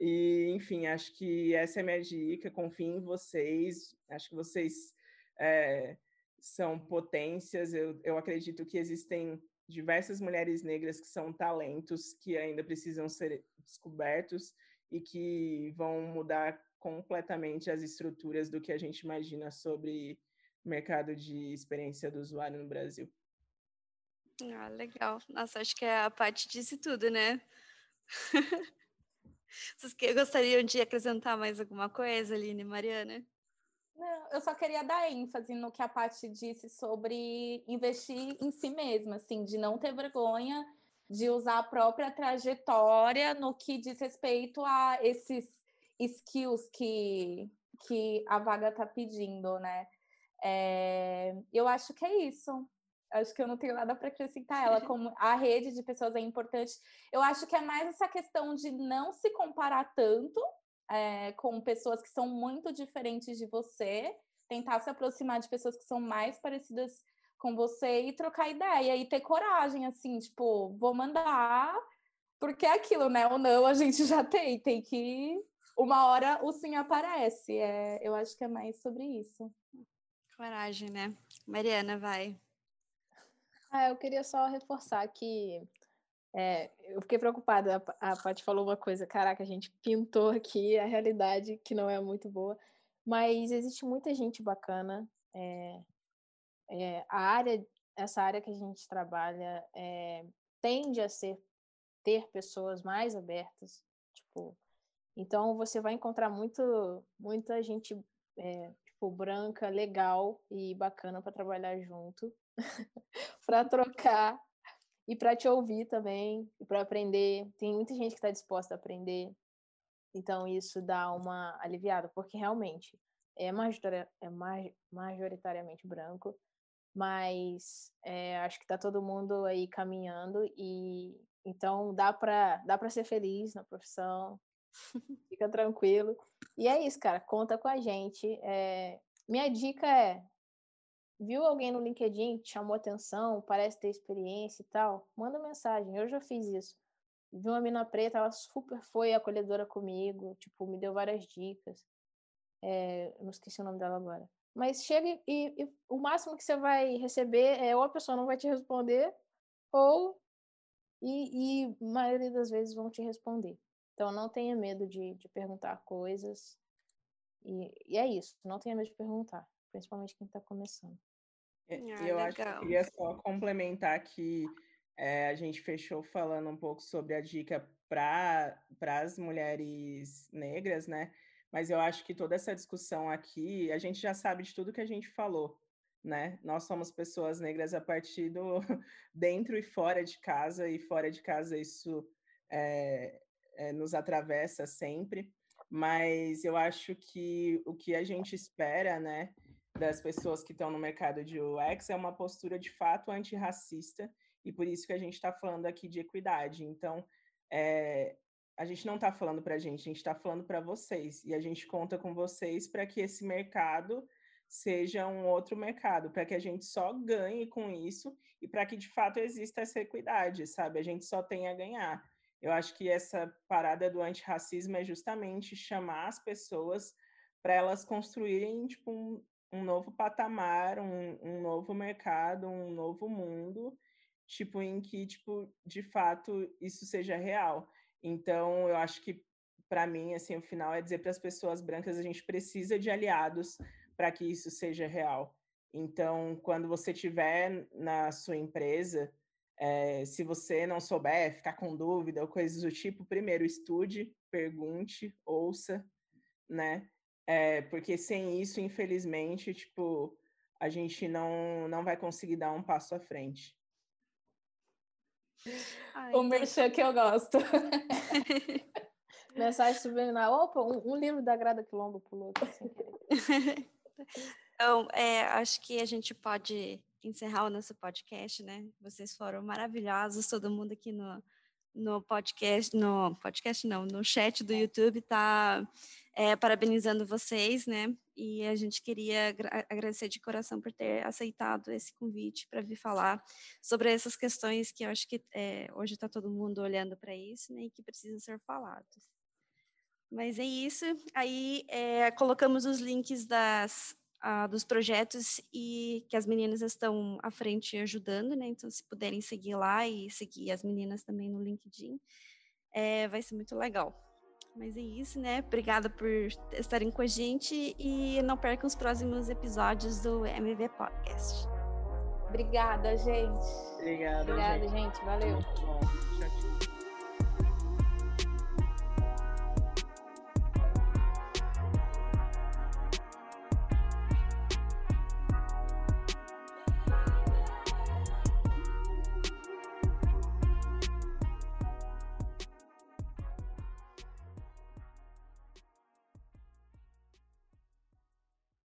E, enfim, acho que essa é a minha dica. Confio em vocês. Acho que vocês é, são potências. Eu, eu acredito que existem diversas mulheres negras que são talentos que ainda precisam ser descobertos e que vão mudar completamente as estruturas do que a gente imagina sobre mercado de experiência do usuário no Brasil. Ah, legal. Nossa, acho que a parte disse tudo, né? Vocês gostariam de acrescentar mais alguma coisa, Aline Mariana? Não, eu só queria dar ênfase no que a Paty disse sobre investir em si mesma, assim, de não ter vergonha de usar a própria trajetória no que diz respeito a esses skills que, que a vaga está pedindo, né? É, eu acho que é isso. Acho que eu não tenho nada para acrescentar ela. Como a rede de pessoas é importante. Eu acho que é mais essa questão de não se comparar tanto é, com pessoas que são muito diferentes de você, tentar se aproximar de pessoas que são mais parecidas com você e trocar ideia e ter coragem, assim, tipo, vou mandar, porque é aquilo, né? Ou não, a gente já tem, tem que. Uma hora o sim aparece. É, eu acho que é mais sobre isso. Coragem, né? Mariana, vai. Ah, eu queria só reforçar que é, eu fiquei preocupada. A, a Paty falou uma coisa, caraca, a gente pintou aqui a realidade que não é muito boa, mas existe muita gente bacana. É, é, a área, essa área que a gente trabalha é, tende a ser ter pessoas mais abertas, tipo, então você vai encontrar muito, muita gente é, tipo branca, legal e bacana para trabalhar junto, para trocar e para te ouvir também, e para aprender. Tem muita gente que está disposta a aprender. Então isso dá uma aliviada, porque realmente é, é majoritariamente branco, mas é, acho que está todo mundo aí caminhando e então dá para dá para ser feliz na profissão, fica tranquilo. E é isso, cara, conta com a gente. É, minha dica é viu alguém no LinkedIn que chamou atenção, parece ter experiência e tal, manda mensagem. Eu já fiz isso. Vi uma mina preta, ela super foi acolhedora comigo, tipo, me deu várias dicas. É, não esqueci o nome dela agora. Mas chega e, e, o máximo que você vai receber é ou a pessoa não vai te responder, ou e, e maioria das vezes vão te responder. Então não tenha medo de, de perguntar coisas. E, e é isso, não tenha medo de perguntar principalmente quem está começando. Ah, eu legal. acho que eu queria só complementar que é, a gente fechou falando um pouco sobre a dica para as mulheres negras, né? Mas eu acho que toda essa discussão aqui, a gente já sabe de tudo que a gente falou, né? Nós somos pessoas negras a partir do dentro e fora de casa, e fora de casa isso é, é, nos atravessa sempre. Mas eu acho que o que a gente espera, né? Das pessoas que estão no mercado de UX é uma postura de fato antirracista, e por isso que a gente está falando aqui de equidade. Então, é, a gente não está falando para a gente, a gente está falando para vocês, e a gente conta com vocês para que esse mercado seja um outro mercado, para que a gente só ganhe com isso e para que de fato exista essa equidade, sabe? A gente só tem a ganhar. Eu acho que essa parada do antirracismo é justamente chamar as pessoas para elas construírem tipo, um, um novo patamar, um, um novo mercado, um novo mundo, tipo, em que, tipo, de fato, isso seja real. Então, eu acho que, para mim, assim, o final é dizer para as pessoas brancas, a gente precisa de aliados para que isso seja real. Então, quando você tiver na sua empresa, é, se você não souber, ficar com dúvida ou coisas do tipo, primeiro estude, pergunte, ouça, né? É, porque sem isso, infelizmente, tipo, a gente não, não vai conseguir dar um passo à frente. o merchan que eu gosto. Mensagem subliminal. Opa, um, um, livro da Grada Quilombo pulou. Assim, Então, é, acho que a gente pode encerrar o nosso podcast, né? Vocês foram maravilhosos, todo mundo aqui no, no podcast, no podcast não, no chat do YouTube tá é, parabenizando vocês, né? E a gente queria agradecer de coração por ter aceitado esse convite para vir falar sobre essas questões que eu acho que é, hoje está todo mundo olhando para isso, né? E que precisam ser falados. Mas é isso. Aí é, colocamos os links das dos projetos e que as meninas estão à frente ajudando, né? Então, se puderem seguir lá e seguir as meninas também no LinkedIn, é, vai ser muito legal. Mas é isso, né? Obrigada por estarem com a gente e não percam os próximos episódios do MV Podcast. Obrigada, gente. Obrigada, Obrigada, gente. gente. Valeu. Muito bom. Tchau, tchau.